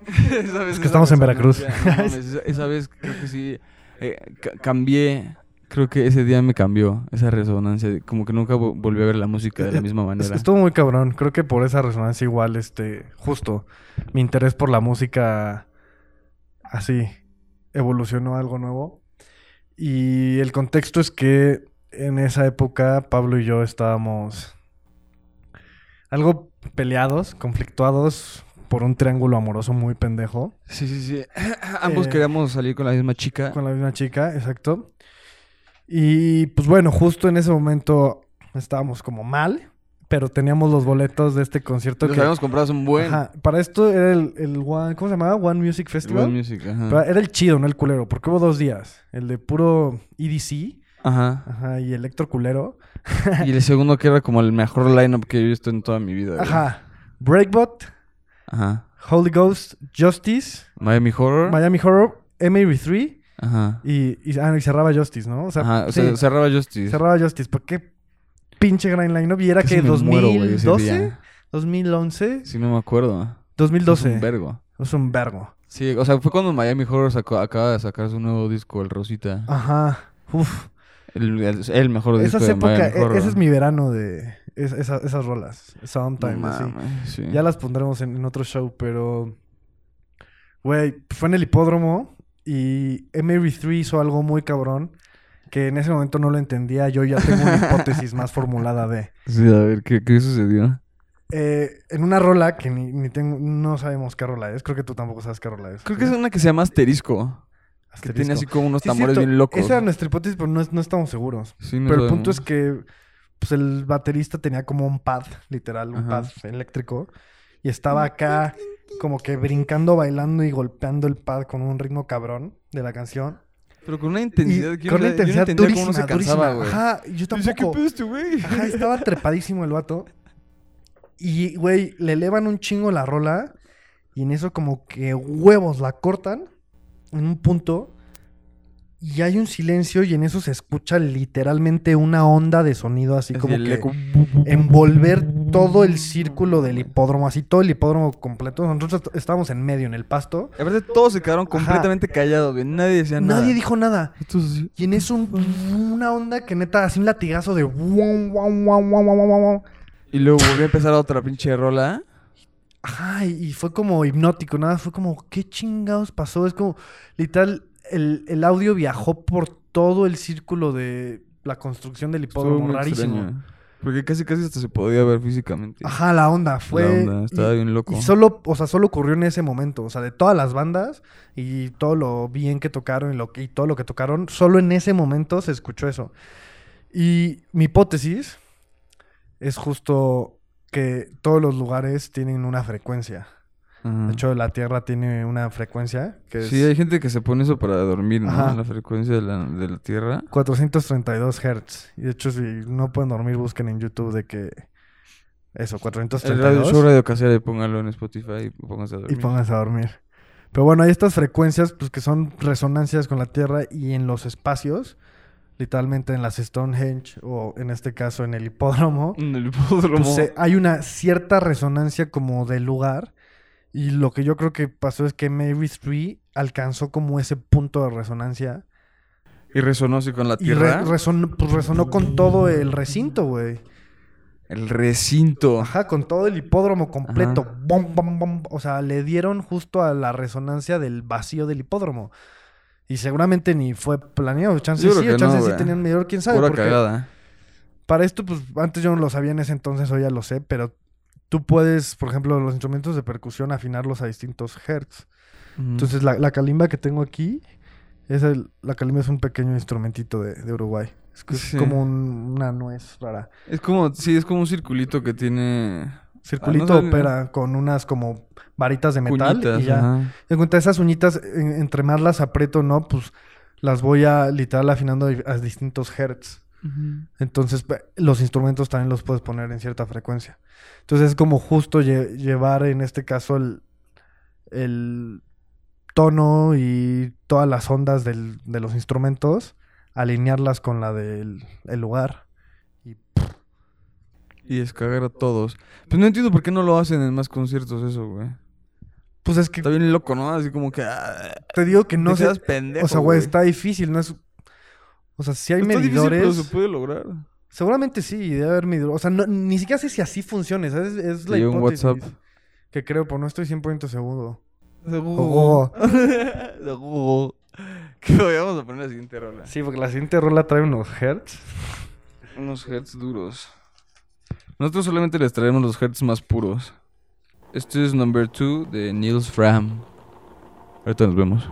[SPEAKER 3] *laughs* Es que estamos en Veracruz.
[SPEAKER 1] no *laughs* esa vez creo que sí eh, ca- cambié. Creo que ese día me cambió esa resonancia. Como que nunca vo- volví a ver la música de la misma
[SPEAKER 3] Es-
[SPEAKER 1] manera.
[SPEAKER 3] estuvo muy cabrón. Creo que por esa resonancia igual, este, justo, mi interés por la música así evolucionó a algo nuevo. Y el contexto es que en esa época Pablo y yo estábamos algo peleados, conflictuados por un triángulo amoroso muy pendejo
[SPEAKER 1] Sí, sí, sí. *clears throat* Ambos
[SPEAKER 3] Eh,
[SPEAKER 1] queríamos salir con la misma chica.
[SPEAKER 3] con la misma chica, exacto. Y pues bueno, justo en ese momento estábamos como mal, pero teníamos los boletos de este concierto
[SPEAKER 1] Los
[SPEAKER 3] que
[SPEAKER 1] habíamos comprado un buen.
[SPEAKER 3] Ajá, para esto era el, el One, ¿cómo se llamaba? One Music Festival.
[SPEAKER 1] One Music, ajá.
[SPEAKER 3] Pero era el chido, no el culero, porque hubo dos días. El de puro EDC,
[SPEAKER 1] Ajá.
[SPEAKER 3] ajá, y electro culero.
[SPEAKER 1] Y el segundo que era como el mejor lineup que he visto en toda mi vida.
[SPEAKER 3] Ajá. Breakbot,
[SPEAKER 1] Ajá.
[SPEAKER 3] Holy Ghost, Justice,
[SPEAKER 1] Miami Horror.
[SPEAKER 3] Miami Horror, MAV3
[SPEAKER 1] Ajá.
[SPEAKER 3] y, y, ah, y cerraba Justice, ¿no? O sea,
[SPEAKER 1] Ajá. O
[SPEAKER 3] sí,
[SPEAKER 1] sea, cerraba Justice.
[SPEAKER 3] cerraba Justice. ¿Por qué pinche gran lineup? Y era
[SPEAKER 1] Casi
[SPEAKER 3] que
[SPEAKER 1] muero, ese
[SPEAKER 3] 2012,
[SPEAKER 1] día.
[SPEAKER 3] 2011,
[SPEAKER 1] Sí, no me acuerdo.
[SPEAKER 3] 2012.
[SPEAKER 1] Es un vergo.
[SPEAKER 3] Es un vergo.
[SPEAKER 1] Sí, o sea, fue cuando Miami Horror sacó, acaba de sacar su nuevo disco, el Rosita.
[SPEAKER 3] Ajá. Uf.
[SPEAKER 1] El, el- el mejor disco
[SPEAKER 3] Esas
[SPEAKER 1] de
[SPEAKER 3] épocas,
[SPEAKER 1] Miami Horror.
[SPEAKER 3] ese es mi verano de es- esa- esas rolas.
[SPEAKER 1] No
[SPEAKER 3] Sometime, así.
[SPEAKER 1] mames, sí.
[SPEAKER 3] Ya las pondremos en, en otro show, pero. Güey, fue en el hipódromo y MR3 hizo algo muy cabrón que en ese momento no lo entendía. Yo ya tengo una *laughs* hipótesis más formulada de.
[SPEAKER 1] Sí, a ver, ¿qué, qué sucedió?
[SPEAKER 3] Eh, en una rola que ni, ni tengo, no sabemos qué rola es. Creo que tú tampoco sabes qué rola es.
[SPEAKER 1] Creo que es una que se llama Asterisco. Que
[SPEAKER 3] Asterisco.
[SPEAKER 1] tiene así como unos
[SPEAKER 3] Sí,
[SPEAKER 1] tambores
[SPEAKER 3] cierto.
[SPEAKER 1] bien locos.
[SPEAKER 3] Esa era nuestra hipótesis, pero no, no estamos seguros.
[SPEAKER 1] Sí, no
[SPEAKER 3] pero el punto es que pues, el baterista tenía como un pad, literal, un
[SPEAKER 1] Ajá.
[SPEAKER 3] pad eléctrico. Y estaba acá como que brincando, bailando y golpeando el pad con un ritmo cabrón de la canción.
[SPEAKER 1] Pero con una intensidad que
[SPEAKER 3] con
[SPEAKER 1] no-
[SPEAKER 3] una
[SPEAKER 1] yo no
[SPEAKER 3] intensidad durísima,
[SPEAKER 1] cómo no se cansaba,
[SPEAKER 3] durísima.
[SPEAKER 1] güey.
[SPEAKER 3] Ajá, yo
[SPEAKER 1] ¿qué
[SPEAKER 3] tampoco.
[SPEAKER 1] pedo este güey?
[SPEAKER 3] Ajá, estaba trepadísimo el vato. Y, güey, le elevan un chingo la rola. Y en eso como que huevos la cortan en un punto. Y hay un silencio y en eso se escucha literalmente una onda de sonido así como que
[SPEAKER 1] eco.
[SPEAKER 3] envolver todo el círculo del hipódromo, así todo el hipódromo completo. Nosotros est- estábamos en medio, en el pasto.
[SPEAKER 1] Y aparte todos se quedaron completamente callados, güey. Nadie decía nada.
[SPEAKER 3] Nadie dijo nada.
[SPEAKER 1] Entonces.
[SPEAKER 3] Y en eso un- una onda que neta, así un latigazo de...
[SPEAKER 1] Y luego volvió a empezar otra pinche rola.
[SPEAKER 3] Ajá, y fue como hipnótico, nada, fue como, ¿qué chingados pasó? Es como, literal, el, el audio viajó por todo el círculo de la construcción del hipódromo,
[SPEAKER 1] muy
[SPEAKER 3] rarísimo.
[SPEAKER 1] extraño. Porque casi casi hasta se podía ver físicamente.
[SPEAKER 3] Ajá, la onda fue...
[SPEAKER 1] La onda, estaba
[SPEAKER 3] y-
[SPEAKER 1] bien loco.
[SPEAKER 3] Y solo, o sea, solo ocurrió en ese momento, o sea, de todas las bandas y todo lo bien que tocaron y, lo, y todo lo que tocaron, solo en ese momento se escuchó eso. Y mi hipótesis es justo que todos los lugares tienen una frecuencia.
[SPEAKER 1] Ajá.
[SPEAKER 3] De hecho, la Tierra tiene una frecuencia que es
[SPEAKER 1] Sí, hay gente que se pone eso para dormir, ¿no?
[SPEAKER 3] Ajá.
[SPEAKER 1] La frecuencia de la, de la Tierra.
[SPEAKER 3] 432 Hz. Y de hecho, si no pueden dormir, busquen en YouTube de que... Eso,
[SPEAKER 1] El radio,
[SPEAKER 3] 432.
[SPEAKER 1] show radio casera y póngalo en Spotify y pónganse a
[SPEAKER 3] y
[SPEAKER 1] dormir.
[SPEAKER 3] pónganse a dormir. Pero bueno, hay estas frecuencias pues que son resonancias con la Tierra y en los espacios, literalmente en las Stonehenge o en este caso en el hipódromo,
[SPEAKER 1] En el hipódromo.
[SPEAKER 3] pues, eh, hay una cierta resonancia como del lugar y lo que yo creo que pasó es que Mary 3 alcanzó como ese punto de resonancia
[SPEAKER 1] Y resonó así con la
[SPEAKER 3] y
[SPEAKER 1] Tierra.
[SPEAKER 3] re- resonó, pues, resonó con todo el recinto, güey.
[SPEAKER 1] El recinto.
[SPEAKER 3] Ajá, con todo el hipódromo completo. Bom, bom, bom. O sea, le dieron justo a la resonancia del vacío del hipódromo. Y seguramente ni fue planeado. Chance
[SPEAKER 1] Yo
[SPEAKER 3] sí,
[SPEAKER 1] creo que
[SPEAKER 3] chance
[SPEAKER 1] no,
[SPEAKER 3] sí tenían medidor, quién sabe.
[SPEAKER 1] Pura
[SPEAKER 3] porque
[SPEAKER 1] cagada.
[SPEAKER 3] para esto, pues antes yo no lo sabía en ese entonces, hoy ya lo sé, pero tú puedes, por ejemplo, los instrumentos de percusión afinarlos a distintos hertz. Entonces, la, la calimba que tengo aquí, es el- la calimba es un pequeño instrumentito de, de Uruguay. Es, que es
[SPEAKER 1] Sí.
[SPEAKER 3] como un- una nuez rara.
[SPEAKER 1] Es como, sí, es como un circulito que tiene
[SPEAKER 3] Circulito
[SPEAKER 1] Ah, no sabía.
[SPEAKER 3] opera con unas como varitas de metal
[SPEAKER 1] Cuñitas,
[SPEAKER 3] y ya.
[SPEAKER 1] ajá.
[SPEAKER 3] En cuanto a esas uñitas, en- entre más las aprieto, ¿no? Pues las voy a literal afinando a distintos hertz. Entonces, los instrumentos también los puedes poner en cierta frecuencia. Entonces, es como justo lle- llevar en este caso el, el tono y todas las ondas del- de los instrumentos, alinearlas con la del el lugar. Y
[SPEAKER 1] Y descargar a todos. Pues no entiendo por qué no lo hacen en más conciertos eso, güey.
[SPEAKER 3] pues es que
[SPEAKER 1] Está bien loco, ¿no? Así como que... ah,
[SPEAKER 3] te digo que no
[SPEAKER 1] te
[SPEAKER 3] sé.
[SPEAKER 1] quedas pendejo,
[SPEAKER 3] o sea, güey, está difícil, no es. O sea, si hay
[SPEAKER 1] Está difícil,
[SPEAKER 3] medidores.
[SPEAKER 1] pero se puede lograr.
[SPEAKER 3] Seguramente sí, debe haber medidores. O sea, no- ni siquiera sé si así funciona. ¿sabes? Es la
[SPEAKER 1] Te llega un
[SPEAKER 3] hipótesis.
[SPEAKER 1] WhatsApp.
[SPEAKER 3] Que creo, pero no estoy 100% seguro.
[SPEAKER 1] De
[SPEAKER 3] Google. *laughs*
[SPEAKER 1] Que vamos a poner la siguiente rola.
[SPEAKER 3] Sí, porque la siguiente rola trae unos hertz.
[SPEAKER 1] Unos hertz duros. Nosotros solamente les traemos los hertz más puros. Este es Number 2 de Niels Fram. Ahorita nos vemos.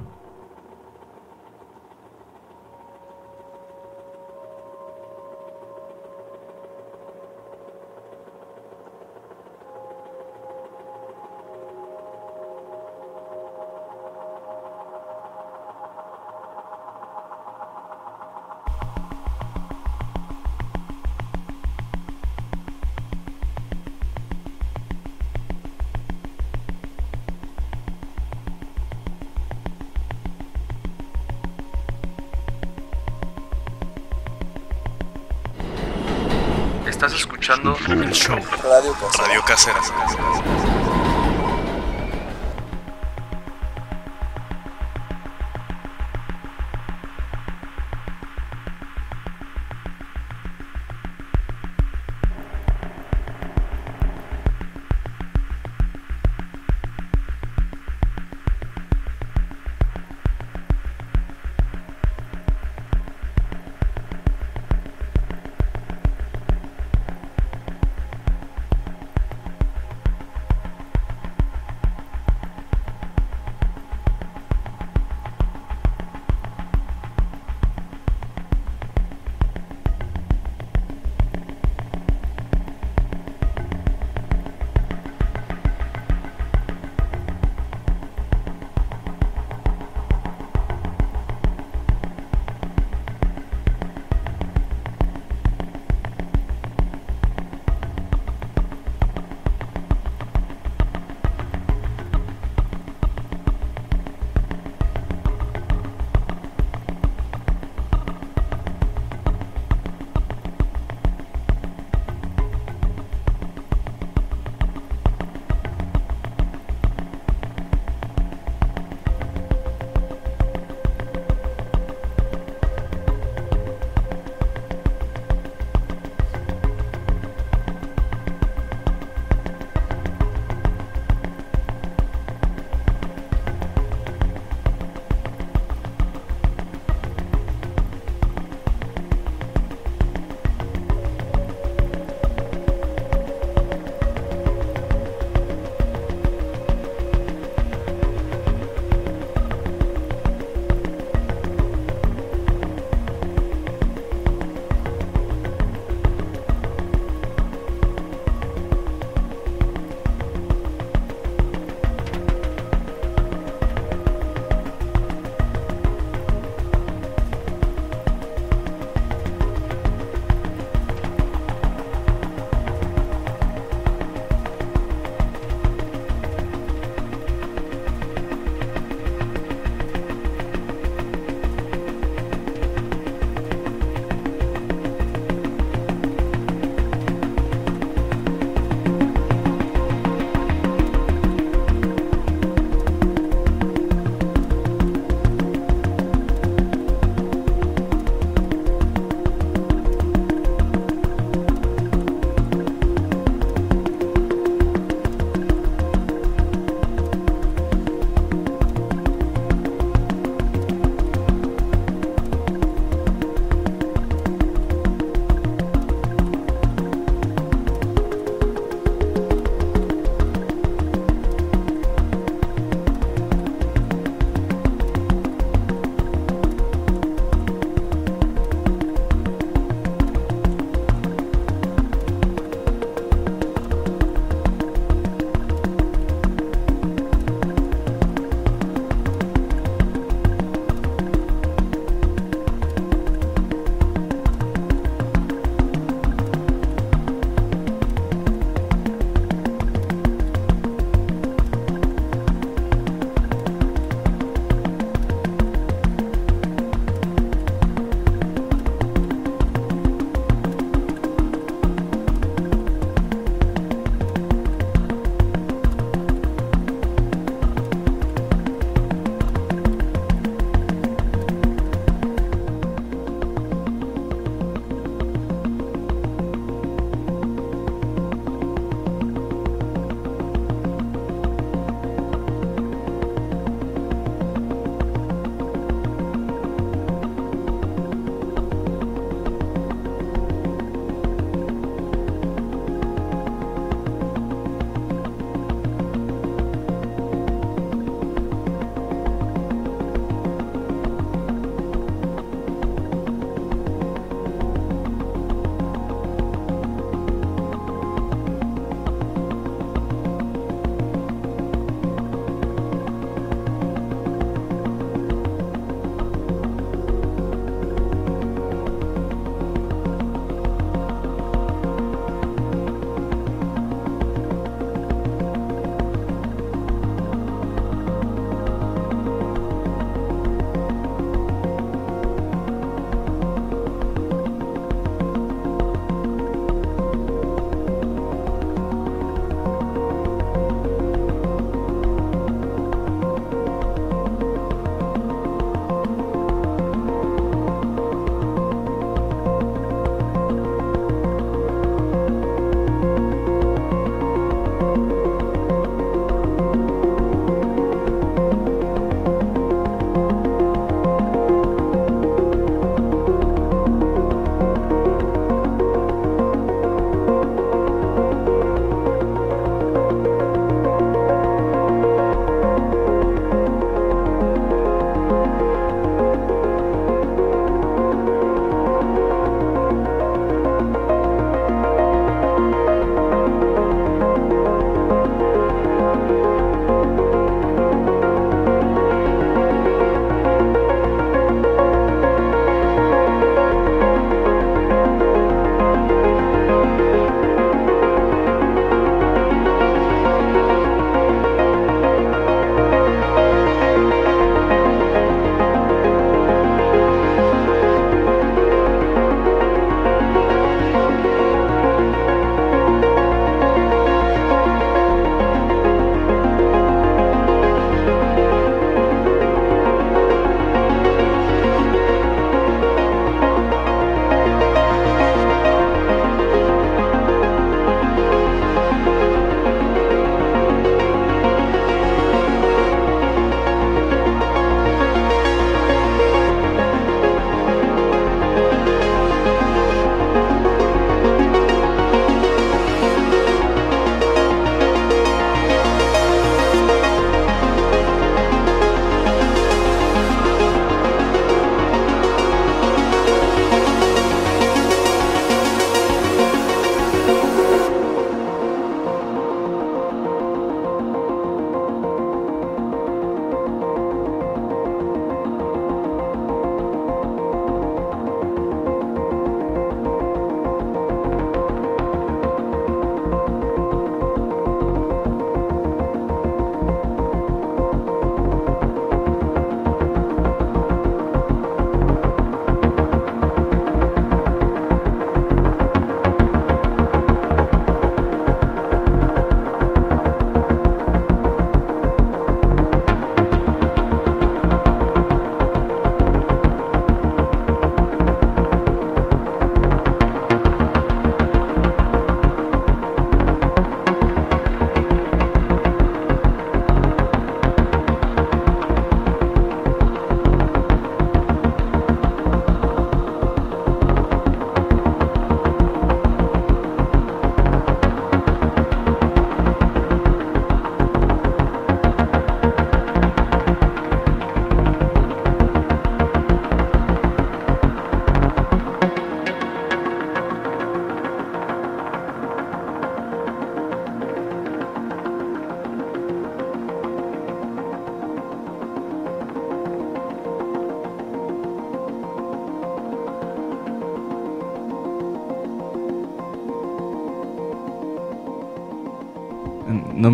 [SPEAKER 2] Estás escuchando el show Radio Casera.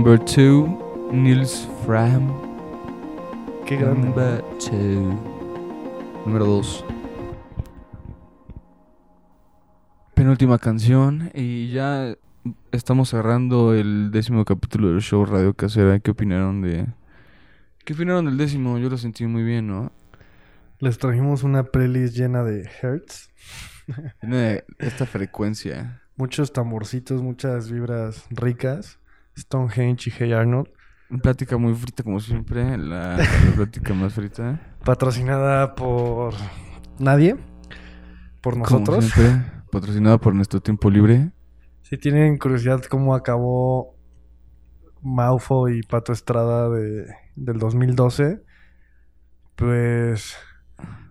[SPEAKER 1] Number 2, Nils Fram.
[SPEAKER 8] Qué grande.
[SPEAKER 1] Number 2. Número 2. Penúltima canción y ya estamos cerrando el décimo capítulo del show Radio Casera. ¿Qué opinaron de... ¿Qué opinaron del décimo? Yo lo sentí muy bien, ¿no?
[SPEAKER 8] Les trajimos una playlist llena de hertz.
[SPEAKER 1] Tiene esta frecuencia.
[SPEAKER 8] Muchos tamborcitos, muchas vibras ricas. Stonehenge y Hey Arnold.
[SPEAKER 1] Plática muy frita como siempre, la, la plática más frita.
[SPEAKER 8] Patrocinada por nadie. Por
[SPEAKER 1] Como
[SPEAKER 8] nosotros.
[SPEAKER 1] siempre, patrocinada por nuestro tiempo libre.
[SPEAKER 8] Si tienen curiosidad cómo acabó Maufo y Pato Estrada de, del 2012, pues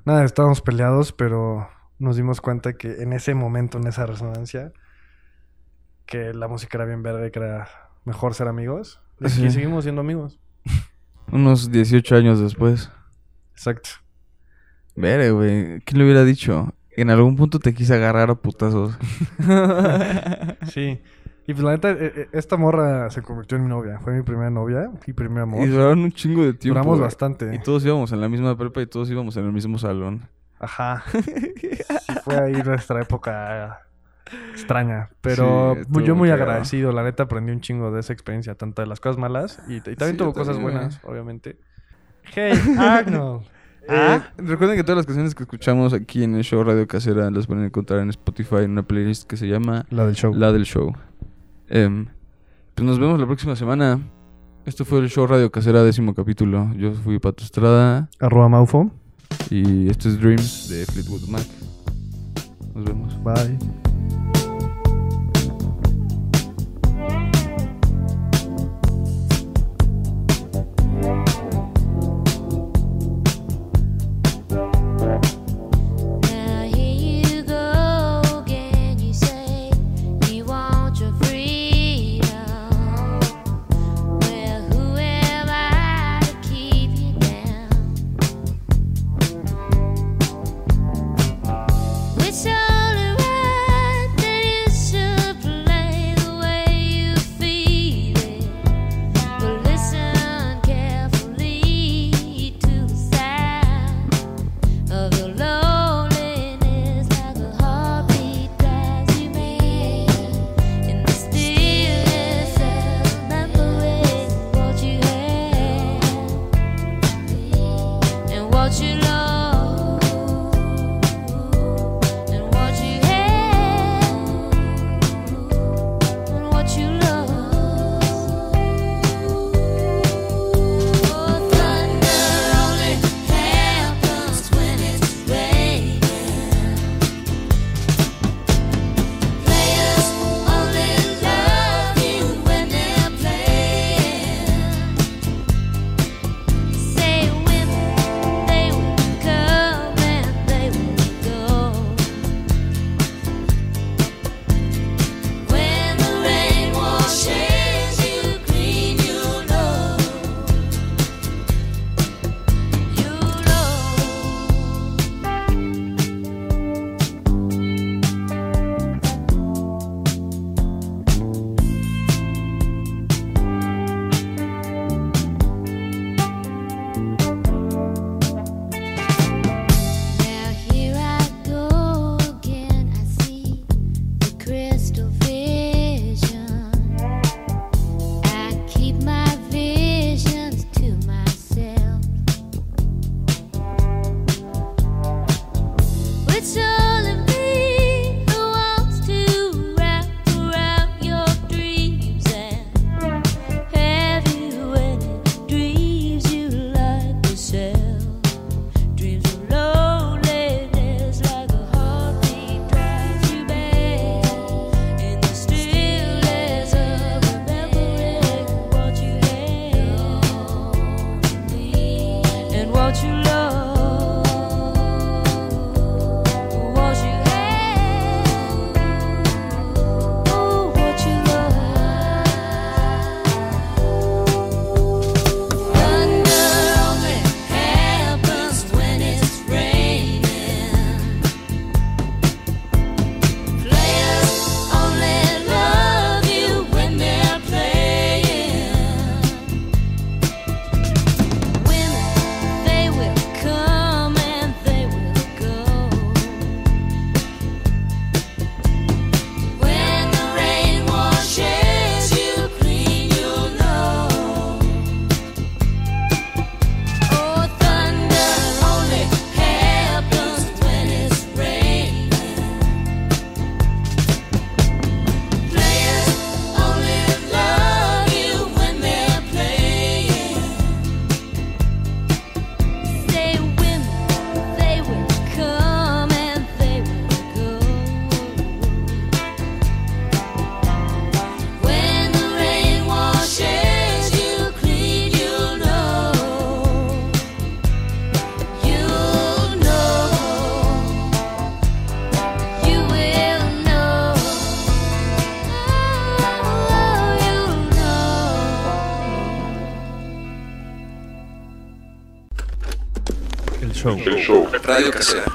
[SPEAKER 8] nada, estábamos peleados, pero nos dimos cuenta que en ese momento, en esa resonancia, que la música era bien verga y que era mejor ser amigos. Y
[SPEAKER 1] Sí.
[SPEAKER 8] seguimos siendo amigos.
[SPEAKER 1] Unos 18 años después.
[SPEAKER 8] Exacto.
[SPEAKER 1] Vere, güey. ¿Quién le hubiera dicho? En algún punto te quise agarrar a putazos. *laughs*
[SPEAKER 8] Sí. Y pues la neta, eh, eh, esta morra se convirtió en mi novia. Fue mi primera novia y primer amor.
[SPEAKER 1] Y duraron un chingo de tiempo.
[SPEAKER 8] Duramos bastante.
[SPEAKER 1] Y todos íbamos en la misma prepa y todos íbamos en el mismo salón.
[SPEAKER 8] Ajá. *laughs* Sí, fue ahí nuestra época extraña. Pero
[SPEAKER 1] Sí,
[SPEAKER 8] yo
[SPEAKER 1] muy
[SPEAKER 8] agradecido. La neta aprendí un chingo de esa experiencia, tanto de las cosas malas y, y también
[SPEAKER 1] Sí,
[SPEAKER 8] tuvo cosas
[SPEAKER 1] también,
[SPEAKER 8] buenas, obviamente. Hey, Arnold. *laughs*
[SPEAKER 1] Eh, recuerden que todas las canciones que escuchamos aquí en el show Radio Casera las pueden encontrar en Spotify en una playlist que se llama
[SPEAKER 8] La del show.
[SPEAKER 1] La del Show. Em, pues nos vemos la próxima semana. Esto fue el show Radio Casera, décimo capítulo. Yo fui Pato Estrada
[SPEAKER 8] Arroba Maufo.
[SPEAKER 1] y esto es Dreams de Fleetwood Mac. Nos vemos.
[SPEAKER 8] Bye.
[SPEAKER 3] El show.
[SPEAKER 9] Radio Casera.